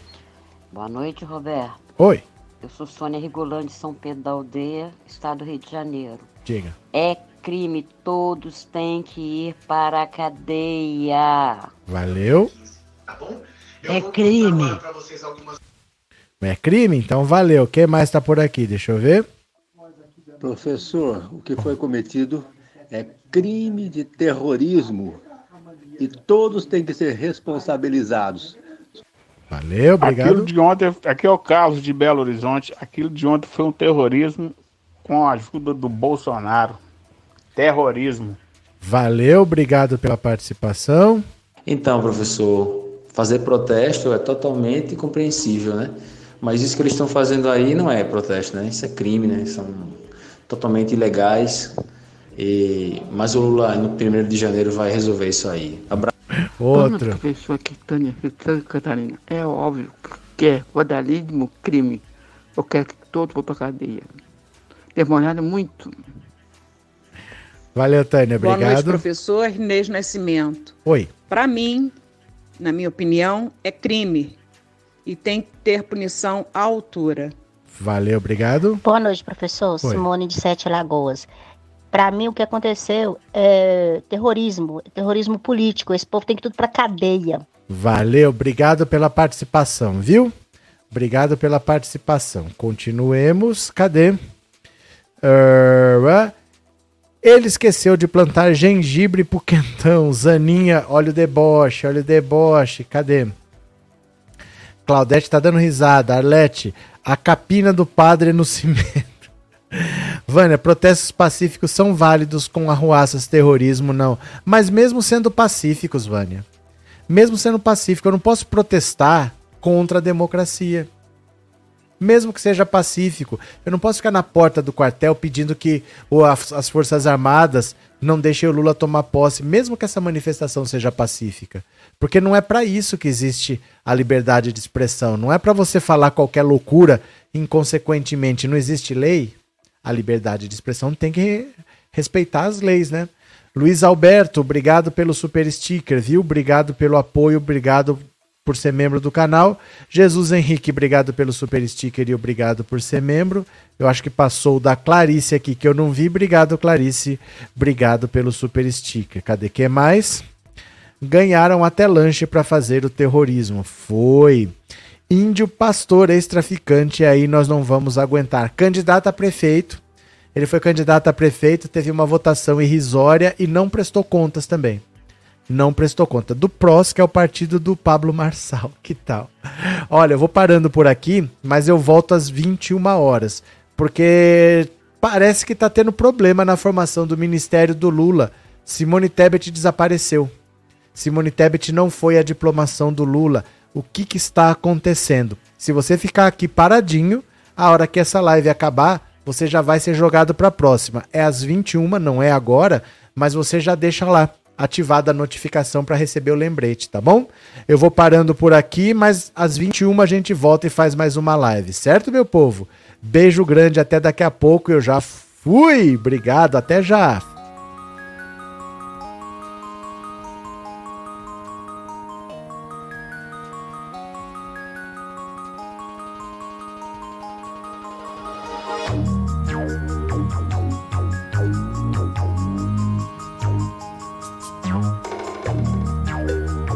M: Boa noite, Roberto.
A: Oi,
M: Eu sou Sônia Rigolante, de São Pedro da Aldeia, estado do Rio de Janeiro.
A: diga.
M: É crime, todos têm que ir para a cadeia.
A: Valeu.
M: É crime.
A: É crime? Então valeu. Quem mais tá por aqui? Deixa eu ver.
N: Professor, o que foi cometido é crime de terrorismo e todos têm que ser responsabilizados.
A: Valeu, obrigado.
O: Aquilo de ontem, aqui é o Carlos de Belo Horizonte. Aquilo de ontem foi um terrorismo com a ajuda do Bolsonaro. Terrorismo.
A: Valeu, obrigado pela participação.
P: Então, professor, fazer protesto é totalmente compreensível, né? Mas isso que eles estão fazendo aí não é protesto, né? Isso é crime, né? São totalmente ilegais. E... Mas o Lula, no 1 de janeiro, vai resolver isso aí. Abra...
A: Outro.
Q: Professor Quitânia, Santa Catarina. É óbvio que é vandalismo, crime. Eu quero que todos vão pra cadeia. Demoraram muito.
A: Valeu, Tânia,
R: Boa noite,
A: obrigado.
R: professor Inês Nascimento.
A: Oi.
R: Para mim, na minha opinião, é crime e tem que ter punição à altura.
A: Valeu, obrigado.
S: Boa noite, professor.
A: Oi.
S: Simone de Sete Lagoas. Para mim, o que aconteceu é terrorismo, terrorismo político. Esse povo tem que ir tudo para cadeia.
A: Valeu, obrigado pela participação, viu? Obrigado pela participação. Continuemos. Cadê? Ah, ele esqueceu de plantar gengibre pro quentão. Zaninha, olha o deboche, olha o deboche. Cadê? Claudete tá dando risada. Arlete, a capina do padre no cimento. Vânia, protestos pacíficos são válidos com arruaças, terrorismo, não. Mas mesmo sendo pacíficos, Vânia, mesmo sendo pacífico, eu não posso protestar contra a democracia. Mesmo que seja pacífico, eu não posso ficar na porta do quartel pedindo que as, as Forças Armadas não deixem o Lula tomar posse, mesmo que essa manifestação seja pacífica. Porque não é para isso que existe a liberdade de expressão. Não é para você falar qualquer loucura inconsequentemente. Não existe lei. A liberdade de expressão tem que re- respeitar as leis, né? Luiz Alberto, obrigado pelo super sticker, viu? Obrigado pelo apoio, obrigado por ser membro do canal. Jesus Henrique, obrigado pelo super sticker e obrigado por ser membro. Eu acho que passou da Clarice aqui que eu não vi. Obrigado, Clarice. Obrigado pelo super sticker. Cadê que mais? Ganharam até lanche para fazer o terrorismo. Foi. Índio pastor ex-traficante, aí nós não vamos aguentar. Candidato a prefeito. Ele foi candidato a prefeito, teve uma votação irrisória e não prestou contas também. Não prestou conta. Do PROS, que é o partido do Pablo Marçal. Que tal? Olha, eu vou parando por aqui, mas eu volto às 21 horas. Porque parece que tá tendo problema na formação do ministério do Lula. Simone Tebet desapareceu. Simone Tebet não foi à diplomação do Lula. O que, que está acontecendo? Se você ficar aqui paradinho, a hora que essa live acabar, você já vai ser jogado para a próxima. É às 21, não é agora, mas você já deixa lá ativada a notificação para receber o lembrete, tá bom? Eu vou parando por aqui, mas às 21 a gente volta e faz mais uma live, certo, meu povo? Beijo grande, até daqui a pouco. Eu já fui. Obrigado, até já.